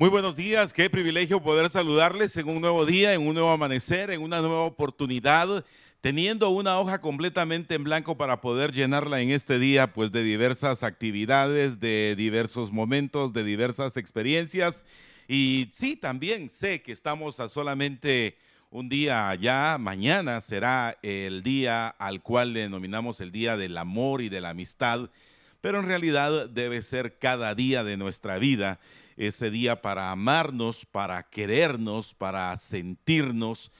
Muy buenos días, qué privilegio poder saludarles en un nuevo día, en un nuevo amanecer, en una nueva oportunidad, teniendo una hoja completamente en blanco para poder llenarla en este día, pues de diversas actividades, de diversos momentos, de diversas experiencias. Y sí, también sé que estamos a solamente un día ya, mañana será el día al cual denominamos el Día del Amor y de la Amistad, pero en realidad debe ser cada día de nuestra vida ese día para amarnos, para querernos, para sentirnos,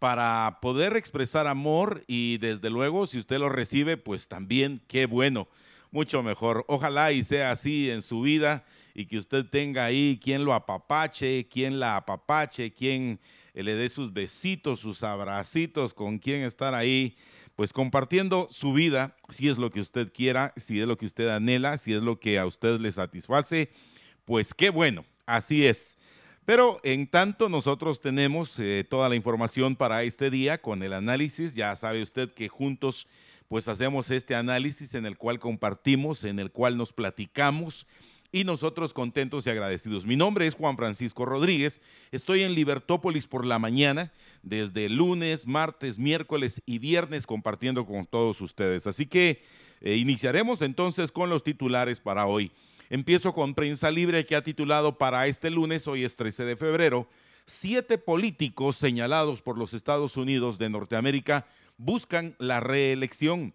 para poder expresar amor y desde luego si usted lo recibe, pues también qué bueno, mucho mejor. Ojalá y sea así en su vida y que usted tenga ahí quien lo apapache, quien la apapache, quien le dé sus besitos, sus abracitos, con quien estar ahí, pues compartiendo su vida, si es lo que usted quiera, si es lo que usted anhela, si es lo que a usted le satisface pues qué bueno, así es. Pero en tanto nosotros tenemos eh, toda la información para este día con el análisis, ya sabe usted que juntos pues hacemos este análisis en el cual compartimos, en el cual nos platicamos y nosotros contentos y agradecidos. Mi nombre es Juan Francisco Rodríguez, estoy en Libertópolis por la mañana, desde lunes, martes, miércoles y viernes compartiendo con todos ustedes. Así que eh, iniciaremos entonces con los titulares para hoy. Empiezo con Prensa Libre que ha titulado para este lunes, hoy es 13 de febrero, siete políticos señalados por los Estados Unidos de Norteamérica buscan la reelección.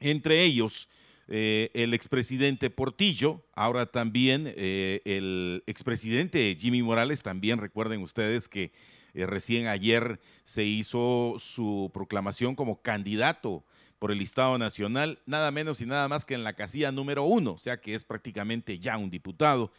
Entre ellos, eh, el expresidente Portillo, ahora también eh, el expresidente Jimmy Morales, también recuerden ustedes que eh, recién ayer se hizo su proclamación como candidato por el Estado Nacional, nada menos y nada más que en la casilla número uno, o sea que es prácticamente ya un diputado.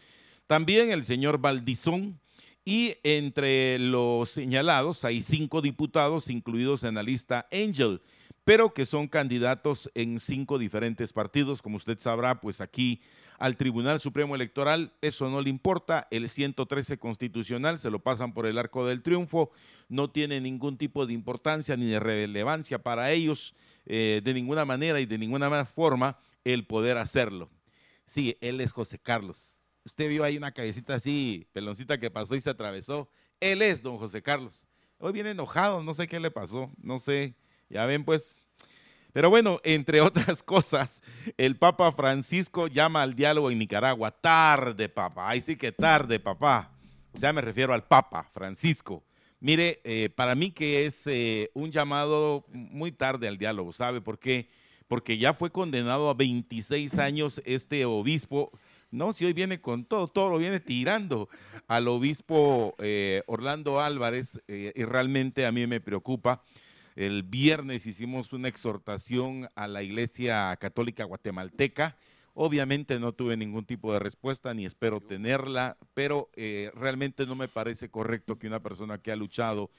También el señor Valdizón, y entre los señalados hay cinco diputados incluidos en la lista Angel, pero que son candidatos en cinco diferentes partidos. Como usted sabrá, pues aquí al Tribunal Supremo Electoral eso no le importa. El 113 constitucional se lo pasan por el arco del triunfo. No tiene ningún tipo de importancia ni de relevancia para ellos. Eh, de ninguna manera y de ninguna forma el poder hacerlo. Sí, él es José Carlos. Usted vio ahí una cabecita así, peloncita que pasó y se atravesó. Él es don José Carlos. Hoy viene enojado, no sé qué le pasó, no sé. Ya ven pues. Pero bueno, entre otras cosas, el Papa Francisco llama al diálogo en Nicaragua. Tarde, papá. Ahí sí que tarde, papá. O sea, me refiero al Papa Francisco. Mire, eh, para mí que es eh, un llamado muy tarde al diálogo, ¿sabe por qué? Porque ya fue condenado a 26 años este obispo. No, si hoy viene con todo, todo lo viene tirando al obispo eh, Orlando Álvarez y realmente a mí me preocupa. El viernes hicimos una exhortación a la Iglesia Católica Guatemalteca Obviamente no tuve ningún tipo de respuesta ni espero tenerla, pero eh, realmente no me parece correcto que una persona que ha luchado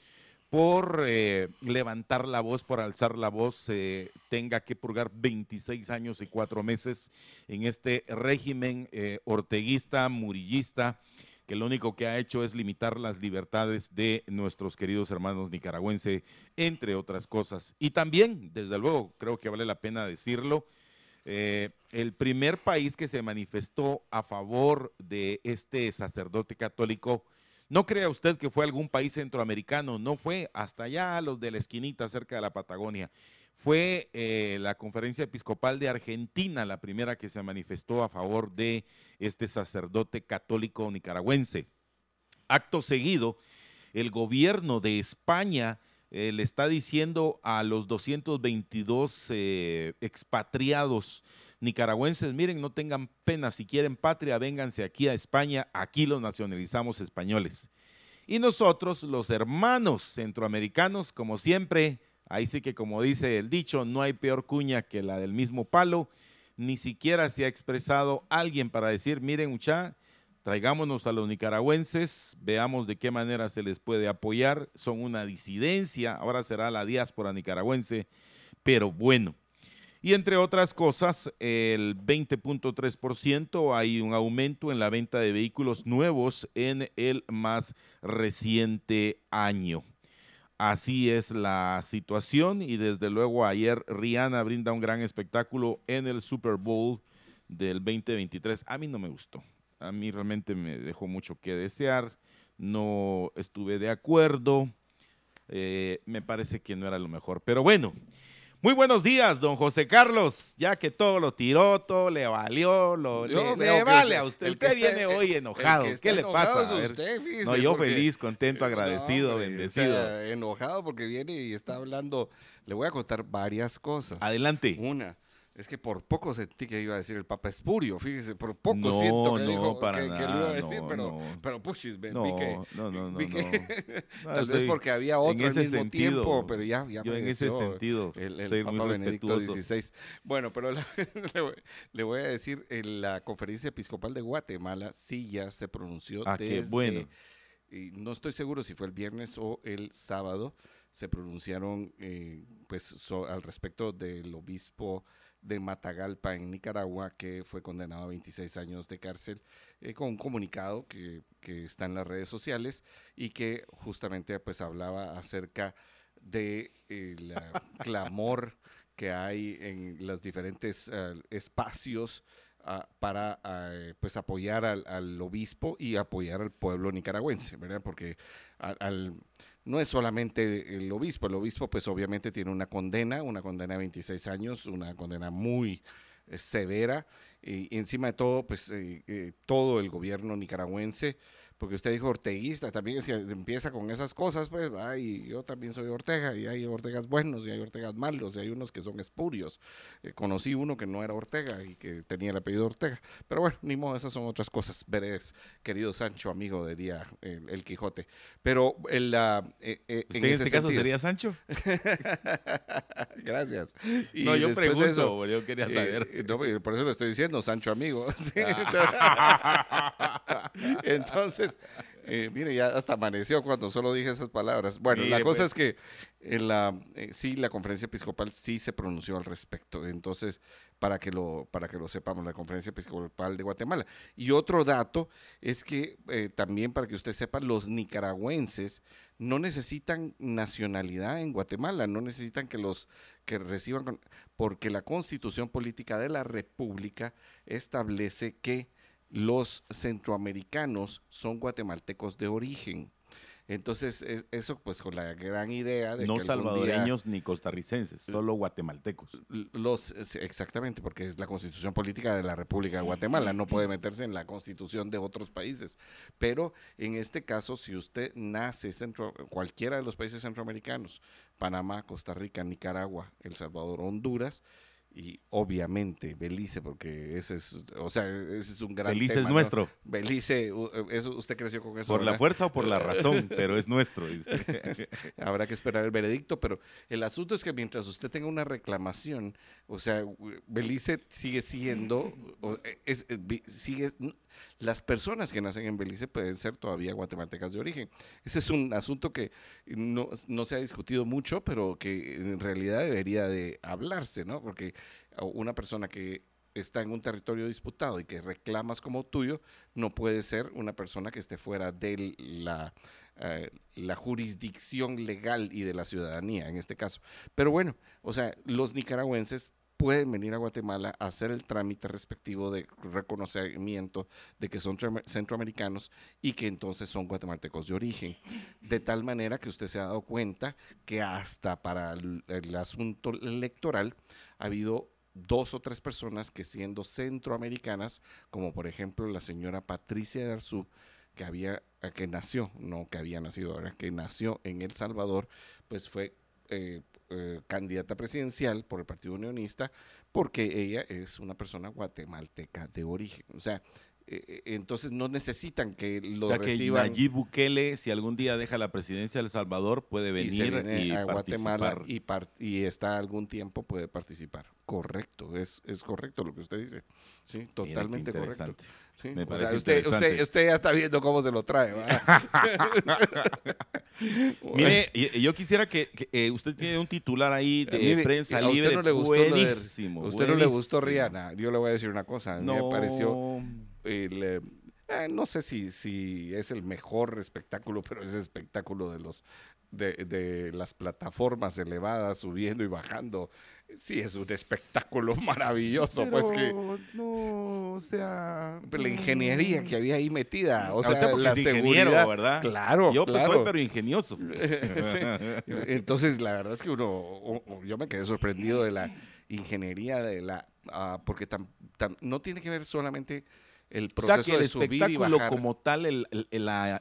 por eh, levantar la voz, por alzar la voz, eh, tenga que purgar 26 años y cuatro meses en este régimen orteguista, murillista, que lo único que ha hecho es limitar las libertades de nuestros queridos hermanos nicaragüenses, entre otras cosas. Y también, desde luego, creo que vale la pena decirlo, eh, el primer país que se manifestó a favor de este sacerdote católico, no crea usted que fue algún país centroamericano, no fue hasta allá los de la esquinita cerca de la Patagonia. Fue eh, la conferencia episcopal de Argentina la primera que se manifestó a favor de este sacerdote católico nicaragüense. Acto seguido, el gobierno de España eh, le está diciendo a los 222 eh, expatriados nicaragüenses, miren, no tengan pena, si quieren patria, vénganse aquí a España, aquí los nacionalizamos españoles. Y nosotros, los hermanos centroamericanos, como siempre, ahí sí que como dice el dicho, no hay peor cuña que la del mismo palo, ni siquiera se ha expresado alguien para decir, miren mucha, Traigámonos a los nicaragüenses, veamos de qué manera se les puede apoyar. Son una disidencia, ahora será la diáspora nicaragüense, pero bueno. Y entre otras cosas, el 20.3% hay un aumento en la venta de vehículos nuevos en el más reciente año. Así es la situación y desde luego ayer Rihanna brinda un gran espectáculo en el Super Bowl del 2023. A mí no me gustó a mí realmente me dejó mucho que desear, no estuve de acuerdo, eh, me parece que no era lo mejor, pero bueno. Muy buenos días, don José Carlos. Ya que todo lo tiró, todo le valió, lo, le, vale a usted. Usted viene hoy enojado. ¿Qué le pasa? no, yo feliz, contento, agradecido, bendecido. enojado porque viene y está hablando. Le voy a contar varias cosas. Adelante. Una, es que por poco sentí que iba a decir el Papa Espurio, fíjese, por poco siento que, no, dijo, para que, nada, que, lo iba a decir, no, pero, no. pero puchis, vi No, que, no, no, no, vi que- no. tal vez porque había otro en al ese mismo sentido, tiempo, pero ya, ya yo en ese sentido el, el soy Papa muy Benedicto. XVI. Bueno, pero la- le, voy, a decir, en la conferencia episcopal de Guatemala sí ya se pronunció Ah, qué desde, bueno. y no estoy seguro si fue el viernes o el sábado, se pronunciaron eh, pues so- al respecto del obispo de Matagalpa en Nicaragua que fue condenado a 26 años de cárcel eh, con un comunicado que, que está en las redes sociales y que justamente pues hablaba acerca de el clamor que hay en los diferentes eh, espacios ah, para ah, pues apoyar al, al obispo y apoyar al pueblo nicaragüense, ¿verdad? Porque al, al- no es solamente el obispo, el obispo pues obviamente tiene una condena, una condena de 26 años, una condena muy eh, severa y encima de todo pues eh, eh, todo el gobierno nicaragüense porque usted dijo orteguista, también si empieza con esas cosas, pues, ay, yo también soy Ortega, y hay Ortegas buenos, y hay Ortegas malos, y hay unos que son espurios. Eh, conocí uno que no era Ortega y que tenía el apellido Ortega. Pero bueno, ni modo, esas son otras cosas. Veres, querido Sancho, amigo, diría el, el Quijote. Pero el, ah, eh, eh, ¿Usted en, este caso sería Sancho? Gracias. Y no, yo pregunto, eso, yo quería eh, saber. eh, no, por eso lo estoy diciendo, Sancho amigo. Sí. Entonces, eh, mire, ya hasta amaneció cuando solo dije esas palabras. Bueno, la cosa pues. es que en la, eh, sí, la conferencia episcopal sí se pronunció al respecto. Entonces, para que lo, para que lo sepamos, la conferencia episcopal de Guatemala. Y otro dato es que eh, también para que usted sepa, los nicaragüenses no necesitan nacionalidad en Guatemala, no necesitan que los que reciban, con- porque la constitución política de la República establece que los centroamericanos son guatemaltecos de origen. Entonces, es- eso pues con la gran idea de No que día- salvadoreños ni costarricenses, solo guatemaltecos. los exactamente porque es la constitución política de la República de Guatemala no puede meterse en la constitución de otros países pero en este caso si usted nace centro cualquiera de los países centroamericanos Panamá Costa Rica Nicaragua El Salvador Honduras y obviamente Belice porque ese es o sea ese es un gran Belice tema, es ¿no? nuestro. Belice u- eso usted creció con eso Por la fuerza o por la razón, pero es nuestro. Habrá que esperar el veredicto, pero el asunto es que mientras usted tenga una reclamación, o sea, Belice sigue siendo, o, es- es- sigue, las personas que nacen en Belice pueden ser todavía guatemaltecas de origen. Ese es un asunto que no, no se ha discutido mucho, pero que en realidad debería de hablarse, ¿no? Porque una persona que está en un territorio disputado y que reclamas como tuyo, no puede ser una persona que esté fuera de la, eh, la jurisdicción legal y de la ciudadanía en este caso. Pero bueno, o sea, los nicaragüenses pueden venir a Guatemala a hacer el trámite respectivo de reconocimiento de que son centroamericanos y que entonces son guatemaltecos de origen. De tal manera que usted se ha dado cuenta que hasta para el, asunto electoral ha habido dos o tres personas que siendo centroamericanas, como por ejemplo la señora Patricia de Arzú, que había, que nació, no que había nacido ahora, que nació en El Salvador, pues fue eh, eh, candidata presidencial por el Partido Unionista, porque ella es una persona guatemalteca de origen. O sea, eh, entonces no necesitan que lo o sea que reciban Nayib Bukele, si algún día deja la presidencia de El Salvador, puede venir y, a Guatemala y, par- y está algún tiempo puede participar. Correcto, es, es correcto lo que usted dice. Sí, totalmente correcto. Interesante. Sí, Me o parece sea, usted, usted, usted ya está viendo cómo se lo trae. Mire, yo quisiera que, que, eh, usted tiene un titular ahí de Mire, prensa a usted no le gustó lo de- buenísimo. usted no le gustó. Rihanna. Yo le voy a decir una cosa. No, me pareció el, eh, eh, no sé si, si es el mejor espectáculo, pero ese espectáculo de los de, de las plataformas elevadas subiendo y bajando, sí es un espectáculo maravilloso, pues que Pero, no, o sea, la ingeniería que había ahí metida, o A sea, la es ingeniero, seguridad, ¿verdad? Claro, Yo pues claro. soy pero ingenioso. Sí. Entonces, la verdad es que uno, yo me quedé sorprendido de la ingeniería de la, ah, porque tam- tam- no tiene que ver solamente el O sea proceso que el de subir y espectáculo bajar. como tal, el, el,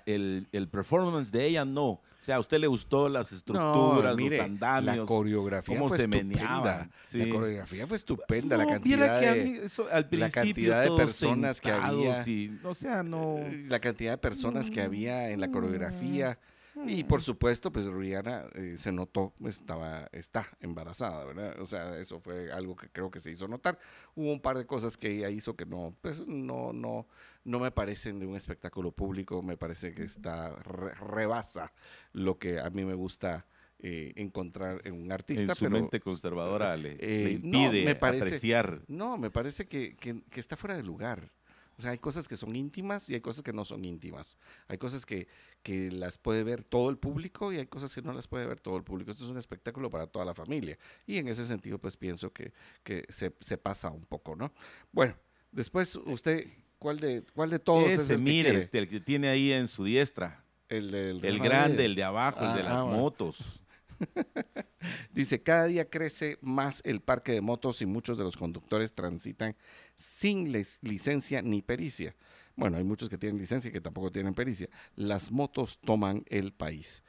el- el- performance de ella, no. O sea, a usted le gustó las estructuras, mire, los andamios, la coreografía cómo fue se. Sí. La coreografía fue estupenda, la cantidad que de, mí eso, al la cantidad de personas que había. y- o sea, no. la cantidad de personas que había en la coreografía. Y por supuesto, pues Rihanna eh, se notó, estaba, está embarazada, ¿verdad? O sea, eso fue algo que creo que se hizo notar. Hubo un par de cosas que ella hizo que no, pues no, no, no me parecen de un espectáculo público, me parece que está, re- rebasa lo que a mí me gusta eh, encontrar en un artista. en su pero, mente conservadora eh, le no, impide me parece- apreciar. No, me parece que, que- que está fuera de lugar. O sea, hay cosas que son íntimas y hay cosas que no son íntimas. Hay cosas que, que las puede ver todo el público y hay cosas que no las puede ver todo el público. Esto es un espectáculo para toda la familia. Y en ese sentido, pues pienso que, que se, se pasa un poco, ¿no? Bueno, después usted, ¿cuál de, cuál de todos es Ese, el que mire, quiere? este, el que tiene ahí en su diestra. El, del El grande, el de abajo, el de Ah, las ah, motos. Dice, cada día crece más el parque de motos y muchos de los conductores transitan sin licencia ni pericia. Bueno, hay muchos que tienen licencia y que tampoco tienen pericia. Las motos toman el país.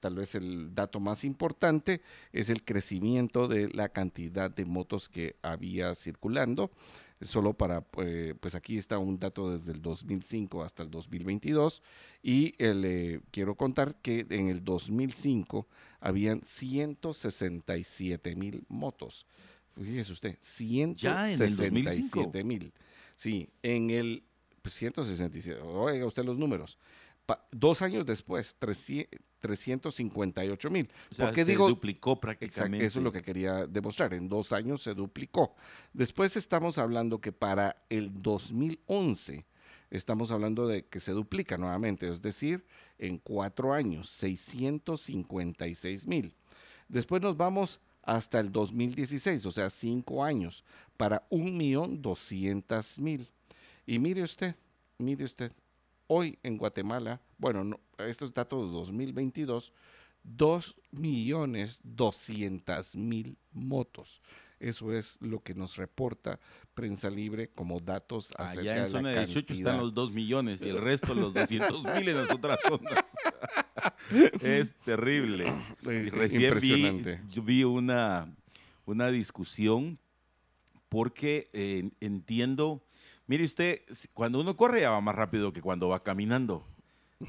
Tal vez el dato más importante es el crecimiento de la cantidad de motos que había circulando. Solo para, eh, pues aquí está un dato desde el 2005 hasta el 2022 y el, eh, quiero contar que en el 2005 habían 167 mil motos. Fíjese usted, Ya en el 167 mil. Sí, en el pues, 167, oiga usted los números. Dos años después, 300 358 mil. O sea, ¿Por qué se digo duplicó prácticamente. eso es lo que quería demostrar. En dos años se duplicó. Después estamos hablando que para el 2011 estamos hablando de que se duplica nuevamente, es decir, en cuatro años, 656 mil. Después nos vamos hasta el 2016, o sea, cinco años, para 1.200.000. Y mire usted, mire usted, hoy en Guatemala, bueno, no, esto es dato de 2022, 2 millones 200 mil motos. Eso es lo que nos reporta Prensa Libre como datos acerca Allá en de zona la de 18 cantidad. están los 2 millones y el resto los 200 mil en las otras zonas. es terrible. Recién vi, Impresionante. yo vi una, una discusión porque eh, entiendo, mire usted, cuando uno corre ya va más rápido que cuando va caminando.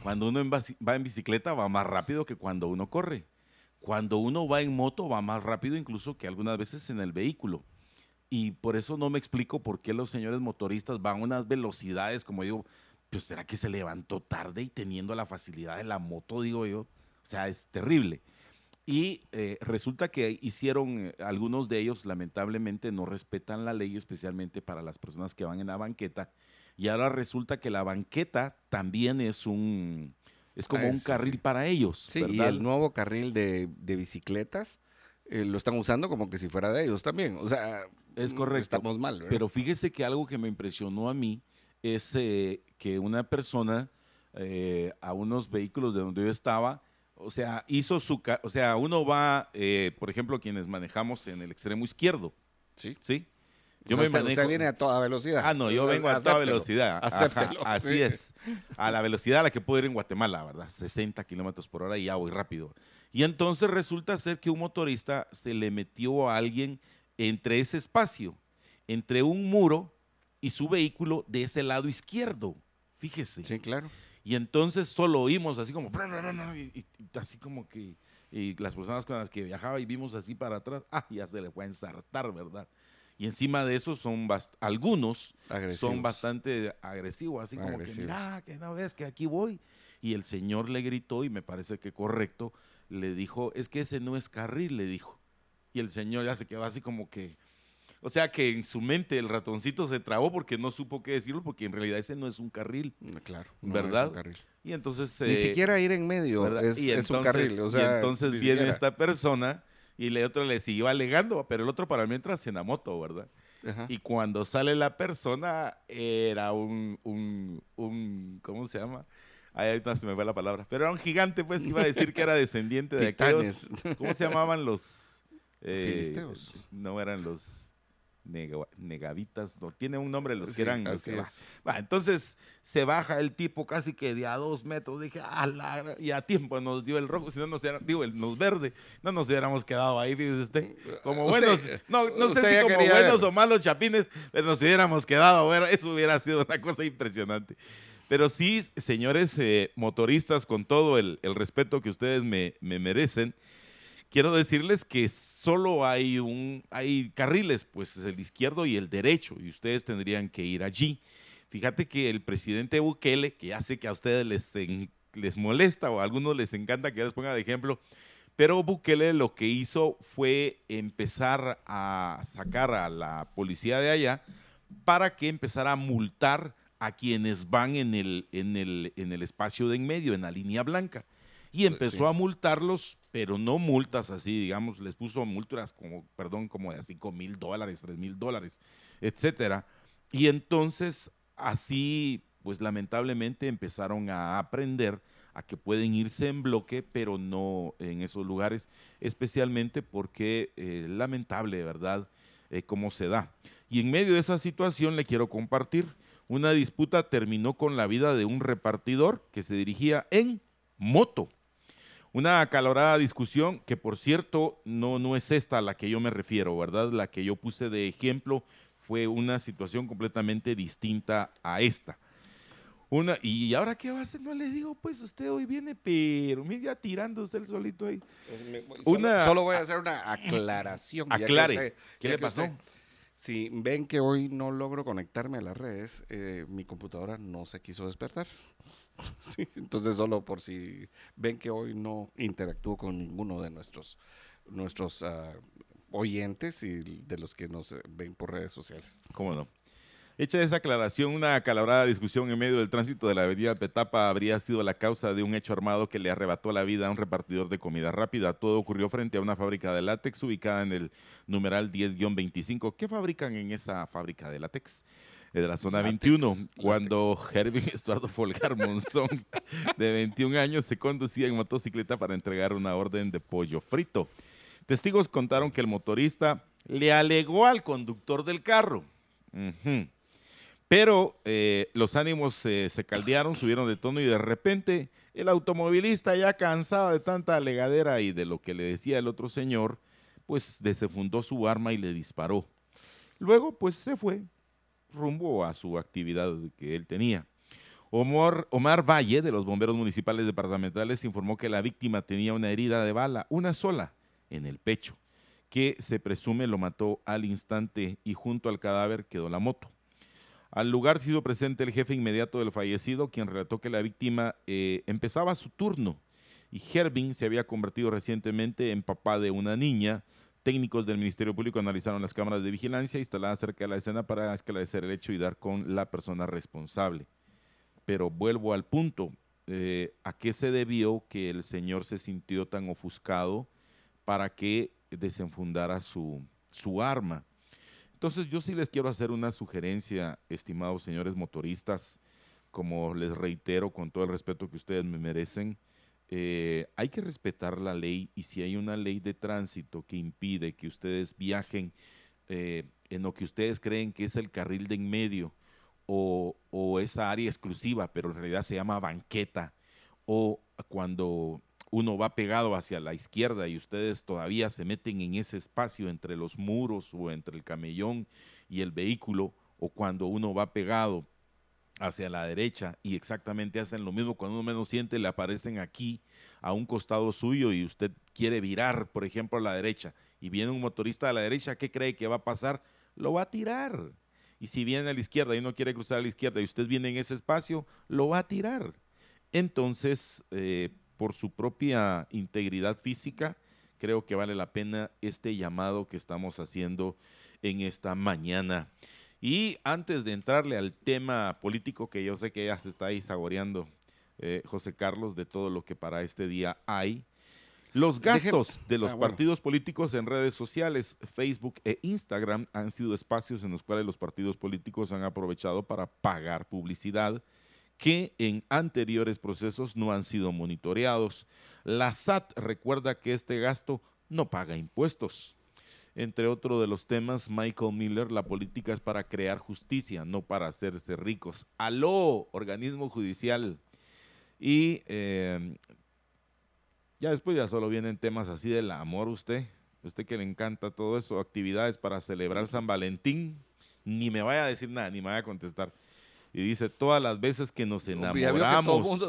Cuando uno va en bicicleta va más rápido que cuando uno corre. Cuando uno va en moto va más rápido incluso que algunas veces en el vehículo. Y por eso no me explico por qué los señores motoristas van a unas velocidades, como digo, pues será que se levantó tarde y teniendo la facilidad de la moto, digo yo. O sea, es terrible. Y eh, resulta que hicieron, eh, algunos de ellos lamentablemente no respetan la ley, especialmente para las personas que van en la banqueta. Y ahora resulta que la banqueta también es un, es como Ah, un carril sí. para ellos. Sí, y ¿verdad? el nuevo carril de, de bicicletas eh, lo están usando como que si fuera de ellos también. O sea, Es mm, correcto. Estamos mal, ¿verdad? Pero fíjese que algo que me impresionó a mí es eh, que una persona eh, a unos vehículos de donde yo estaba, o sea, hizo su, o sea, uno va, eh, por ejemplo, quienes manejamos en el extremo izquierdo, sí. ¿sí? Yo Yo me usted, manejo. usted viene a toda velocidad. Ah, no, yo vengo a toda velocidad. Ajá, así Sí. es. A la velocidad a la que puedo ir en Guatemala, ¿verdad? 60 kilómetros por hora y ya voy rápido. Y entonces resulta ser que un motorista se le metió a alguien entre ese espacio, entre un muro y su vehículo de ese lado izquierdo. Fíjese. Sí, claro. Y entonces solo oímos así como, y, y- y así como que, y las personas con las que viajaba y vimos así para atrás, ah, ya se le fue a ensartar, ¿verdad? Y encima de eso son algunos Agresivos. son bastante agresivos, así como que, mira, que no ves que aquí voy. Y el señor le gritó, y me parece que correcto, le dijo, es que ese no es carril, le dijo. Y el señor ya se quedó así como que, o sea que en su mente el ratoncito se trabó porque no supo qué decirlo, porque en realidad ese no es un carril. Mm, Claro. no, ¿Verdad? es un carril. Y entonces... Ni eh, siquiera ir en medio ¿verdad? es, y es un entonces, carril. O y entonces viene siquiera. esta persona y el otro le siguió alegando, pero el otro para mientras en la moto, ¿verdad? Ajá. Y cuando sale la persona, era un, un, un ¿cómo se llama? Ay, ahorita se me fue la palabra. Pero era un gigante, pues iba a decir que era descendiente de aquellos. ¿Cómo se llamaban los? eh, Filisteos. No eran los nega- negavitas, no, tiene un nombre los que Sí, eran. los que-. Va, entonces se baja el tipo casi que de a dos metros. Dije, "A la gra-", y a tiempo nos dio el rojo, si no nos digo, el nos verde, no nos hubiéramos quedado ahí, fíjese usted. Como Usted- buenos, no, no sé si como buenos ver. o malos chapines, pero nos hubiéramos quedado, eso hubiera sido una cosa impresionante. Pero sí, señores eh, motoristas, con todo el, el respeto que ustedes me, me merecen, quiero decirles que solo hay un hay carriles, pues es el izquierdo y el derecho, y ustedes tendrían que ir allí. Fíjate que el presidente Bukele, que ya sé que a ustedes les, les molesta o a algunos les encanta que les ponga de ejemplo, pero Bukele lo que hizo fue empezar a sacar a la policía de allá para que empezara a multar a quienes van en el, en el, en el espacio de en medio, en la línea blanca. Y empezó sí. a multarlos, pero no multas así, digamos, les puso multas como, perdón, como de 5 mil dólares, 3 mil dólares, etcétera. Y entonces, así, pues lamentablemente empezaron a aprender a que pueden irse en bloque, pero no en esos lugares, especialmente porque eh, lamentable, ¿verdad?, eh, cómo se da. Y en medio de esa situación le quiero compartir, una disputa terminó con la vida de un repartidor que se dirigía en moto. Una acalorada discusión que, por cierto, no, no es esta a la que yo me refiero, ¿verdad? La que yo puse de ejemplo fue una situación completamente distinta a esta. Una, y ahora qué va a hacer, no le digo, pues usted hoy viene, pero mira tirándose el solito ahí. Solo- Una- solo voy a hacer una aclaración. que Aclare. usted- ¿Qué le pasó? usted- si ven que hoy no logro conectarme a las redes, eh, mi computadora no se quiso despertar. Entonces, solo por si ven que hoy no interactúo con ninguno de nuestros, nuestros ah, oyentes y de los que nos eh, ven por redes sociales. ¿Cómo no? Hecha esa aclaración, una acalorada discusión en medio del tránsito de la avenida Petapa habría sido la causa de un hecho armado que le arrebató la vida a un repartidor de comida rápida. Todo ocurrió frente a una fábrica de látex ubicada en el numeral 10-25. ¿Qué fabrican en esa fábrica de látex? Eh, De la zona Látex, 21, látex. cuando Hervin Estuardo Folgar Monzón, de 21 años, se conducía en motocicleta para entregar una orden de pollo frito. Testigos contaron que el motorista le alegó al conductor del carro. Pero eh, los ánimos eh, se caldearon, subieron de tono y de repente el automovilista ya cansado de tanta alegadera y de lo que le decía el otro señor, pues desenfundó su arma y le disparó. Luego pues se fue rumbo a su actividad que él tenía. Omar, Omar Valle, de los bomberos municipales departamentales, informó que la víctima tenía una herida de bala, una sola, en el pecho, que se presume lo mató al instante y junto al cadáver quedó la moto. Al lugar se hizo presente el jefe inmediato del fallecido, quien relató que la víctima eh, empezaba su turno y Hervin se había convertido recientemente en papá de una niña. Técnicos del Ministerio Público analizaron las cámaras de vigilancia instaladas cerca de la escena para esclarecer el hecho y dar con la persona responsable. Pero vuelvo al punto, eh, ¿a qué se debió que el señor se sintió tan ofuscado para que desenfundara su, su arma? Entonces yo sí les quiero hacer una sugerencia, estimados señores motoristas, como les reitero con todo el respeto que ustedes me merecen, eh, hay que respetar la ley y si hay una ley de tránsito que impide que ustedes viajen eh, en lo que ustedes creen que es el carril de en medio o, o esa área exclusiva, pero en realidad se llama banqueta, o cuando uno va pegado hacia la izquierda y ustedes todavía se meten en ese espacio entre los muros o entre el camellón y el vehículo, o cuando uno va pegado hacia la derecha y exactamente hacen lo mismo, cuando uno menos siente le aparecen aquí a un costado suyo y usted quiere virar, por ejemplo, a la derecha y viene un motorista a la derecha, ¿qué cree que va a pasar? Lo va a tirar. Y si viene a la izquierda y no quiere cruzar a la izquierda y usted viene en ese espacio, lo va a tirar. Entonces, eh, por su propia integridad física, creo que vale la pena este llamado que estamos haciendo en esta mañana. Y antes de entrarle al tema político, que yo sé que ya se está ahí saboreando, eh, José Carlos, de todo lo que para este día hay, los gastos de los ah, partidos políticos en redes sociales, Facebook e Instagram han sido espacios en los cuales los partidos políticos han aprovechado para pagar publicidad que en anteriores procesos no han sido monitoreados. La SAT recuerda que este gasto no paga impuestos. Entre otros de los temas, Michael Miller, la política es para crear justicia, no para hacerse ricos. Aló, organismo judicial. Y eh, ya después ya solo vienen temas así del amor, usted. Usted que le encanta todo eso, actividades para celebrar San Valentín. Ni me vaya a decir nada, ni me vaya a contestar. Y dice, todas las veces que nos enamoramos.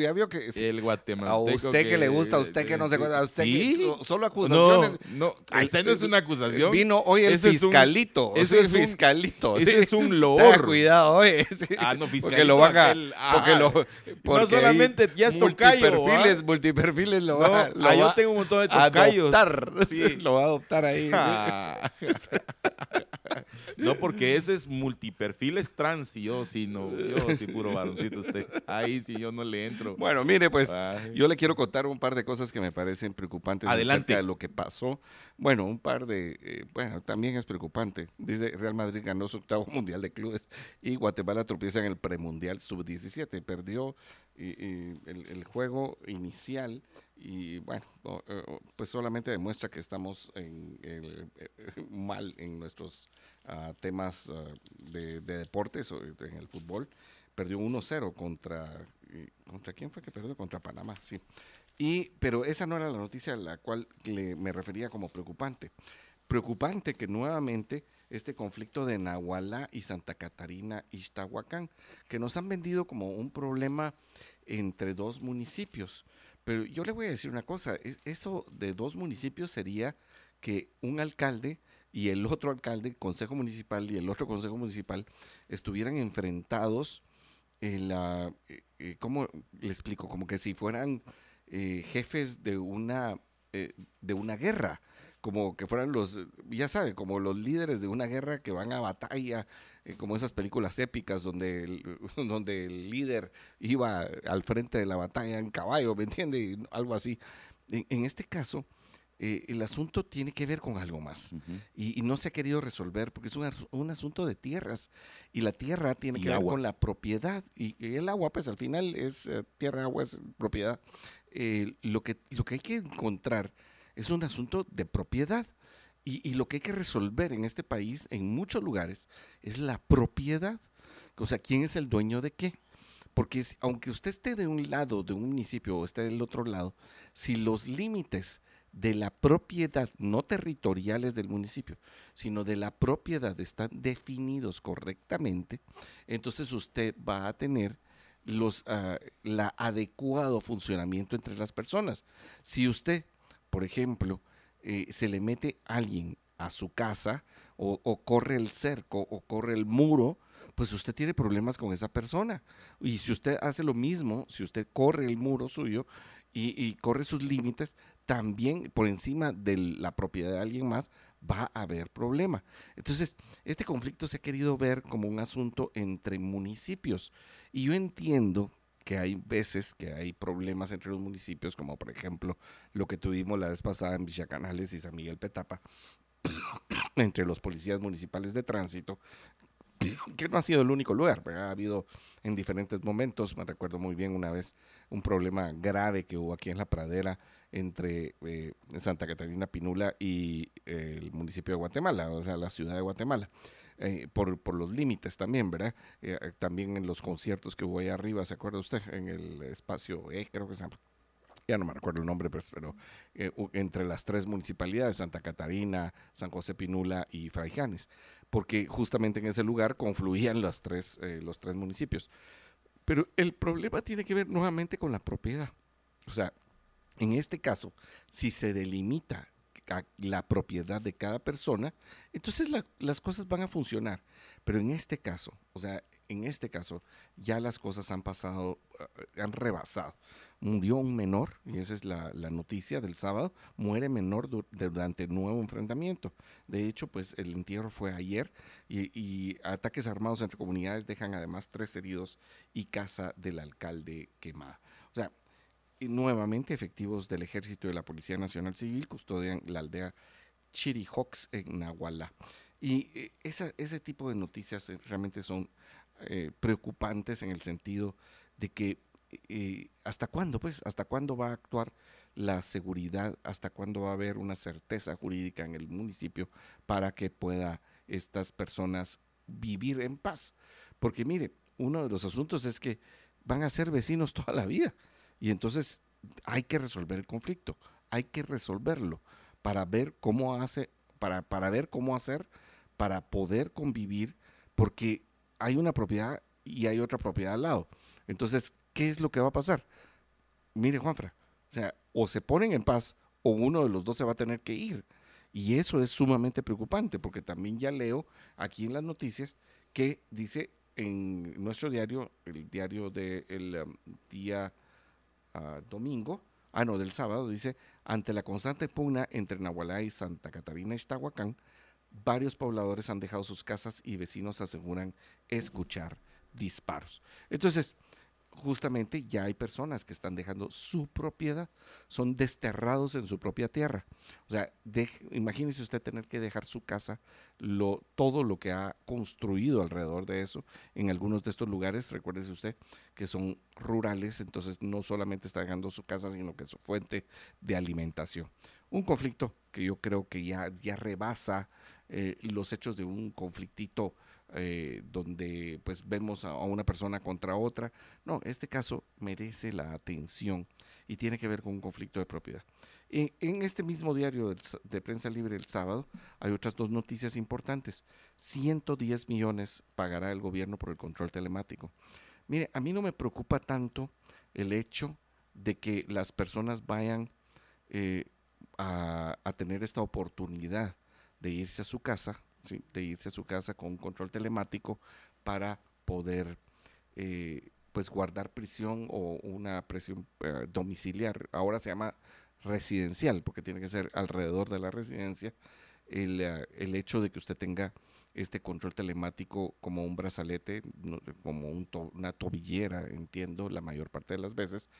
Ya vio que, el guatemalteco. A usted que, le gusta, a usted que no se gusta, a usted que solo acusaciones. No, no esa no es una acusación. Vino hoy el fiscalito. ese es fiscalito. ese es un loor. cuidado, oye. Ah, no, fiscalito. Porque lo van a. porque ah, lo, no solamente ya es tocayo. Multiperfiles, ¿ah? multiperfiles lo va, a. Ah, yo tengo un montón de tocayos. Adoptar. Sí. lo va a adoptar ahí. Ah. no, porque ese es multiperfiles trans y yo sí, no, yo sí puro varoncito usted. Ahí sí yo no le entro. Bueno, mire, pues yo le quiero contar un par de cosas que me parecen preocupantes Adelante. acerca de lo que pasó. Bueno, un par de, eh, bueno, también es preocupante. Dice, Real Madrid ganó su octavo mundial de clubes y Guatemala tropieza en el premundial sub-17. Perdió el, juego inicial y bueno, pues solamente demuestra que estamos en, eh, mal en nuestros ah, temas ah, de, deportes o en el fútbol. Perdió 1-0 contra, ¿contra quién fue que perdió? Contra Panamá, sí. Y, pero esa no era la noticia a la cual me refería como preocupante. Preocupante que nuevamente este conflicto de Nahualá y Santa Catarina Ixtahuacán, que nos han vendido como un problema entre dos municipios. Pero yo le voy a decir una cosa, eso de dos municipios sería que un alcalde y el otro alcalde, consejo municipal y el otro consejo municipal estuvieran enfrentados en la, eh, eh, ¿cómo le explico? Como que si fueran eh, jefes de una, de una guerra como que fueran los, ya sabe, como los líderes de una guerra que van a batalla, eh, como esas películas épicas donde el, donde el líder iba al frente de la batalla en caballo, ¿me entiende? Algo así. En, este caso, eh, el asunto tiene que ver con algo más y, no se ha querido resolver porque es un, asunto de tierras y la tierra tiene que ver con la propiedad y, el agua, pues al final es eh, tierra, agua es propiedad. lo, que, lo que hay que encontrar es un asunto de propiedad. Y, lo que hay que resolver en este país, en muchos lugares, es la propiedad. O sea, ¿quién es el dueño de qué? Porque aunque usted esté de un lado de un municipio o esté del otro lado, si los límites de la propiedad, no territoriales del municipio, sino de la propiedad están definidos correctamente, entonces usted va a tener los, uh, la adecuado funcionamiento entre las personas. Si usted por ejemplo, eh, se le mete alguien a su casa o, corre el cerco o corre el muro, pues usted tiene problemas con esa persona. Y si usted hace lo mismo, si usted corre el muro suyo y, corre sus límites, también por encima de la propiedad de alguien más, va a haber problema. Entonces, este conflicto se ha querido ver como un asunto entre municipios. Y yo entiendo que hay veces que hay problemas entre los municipios, como por ejemplo lo que tuvimos la vez pasada en Villacanales y San Miguel Petapa, entre los policías municipales de tránsito, que no ha sido el único lugar, pero ha habido en diferentes momentos, me recuerdo muy bien una vez un problema grave que hubo aquí en la pradera entre eh, Santa Catarina Pinula y eh, el municipio de Guatemala, o sea, la ciudad de Guatemala. Eh, por, los límites también, ¿verdad? Eh, eh, también en los conciertos que hubo ahí arriba, ¿se acuerda usted? En el espacio E, creo que se llama. ya no me recuerdo el nombre, pues, pero entre las tres municipalidades, Santa Catarina, San José Pinula y Fraijanes, porque justamente en ese lugar confluían los tres, eh, los tres municipios. Pero el problema tiene que ver nuevamente con la propiedad. O sea, en este caso, si se delimita la propiedad de cada persona, entonces la- las cosas van a funcionar. Pero en este caso, o sea, en este caso, ya las cosas han pasado, eh, han rebasado. Murió un menor, y esa es la, la noticia del sábado, muere menor du- durante el nuevo enfrentamiento. De hecho, pues el entierro fue ayer y, y ataques armados entre comunidades dejan además tres heridos y casa del alcalde quemada. O sea, nuevamente efectivos del ejército y de la Policía Nacional Civil custodian la aldea Chirijox en Nahualá. Y eh, ese tipo de noticias eh, realmente son eh, preocupantes en el sentido de que hasta cuándo, pues, hasta cuándo va a actuar la seguridad, hasta cuándo va a haber una certeza jurídica en el municipio para que pueda estas personas vivir en paz. Porque mire, uno de los asuntos es que van a ser vecinos toda la vida y entonces hay que resolver el conflicto, hay que resolverlo para ver cómo hace, para, para ver cómo hacer para poder convivir, porque hay una propiedad y hay otra propiedad al lado. Entonces, ¿qué es lo que va a pasar? Mire, Juanfra, o sea, o se ponen en paz o uno de los dos se va a tener que ir. Y eso es sumamente preocupante, porque también ya leo aquí en las noticias que dice en nuestro diario, el diario del um, día ah, domingo, ah, no, del sábado, dice, ante la constante pugna entre Nahualá y Santa Catarina Ixtahuacán, varios pobladores han dejado sus casas y vecinos aseguran escuchar disparos. Entonces, justamente ya hay personas que están dejando su propiedad, son desterrados en su propia tierra. O sea, imagínese usted tener que dejar su casa, lo, todo lo que ha construido alrededor de eso. En algunos de estos lugares, recuérdese usted, que son rurales, entonces no solamente está dejando su casa, sino que su fuente de alimentación. Un conflicto que yo creo que ya, ya rebasa eh, los hechos de un conflictito eh, donde pues vemos a, una persona contra otra. No, este caso merece la atención y tiene que ver con un conflicto de propiedad. En, en este mismo diario de prensa libre el sábado hay otras dos noticias importantes. 110 millones pagará el gobierno por el control telemático. Mire, a mí no me preocupa tanto el hecho de que las personas vayan eh, a tener esta oportunidad de irse a su casa, ¿sí? de irse a su casa con un control telemático para poder eh, pues guardar prisión o una prisión eh, domiciliar. Ahora se llama residencial porque tiene que ser alrededor de la residencia el, eh, el hecho de que usted tenga este control telemático como un brazalete, como un to- una tobillera, entiendo, la mayor parte de las veces,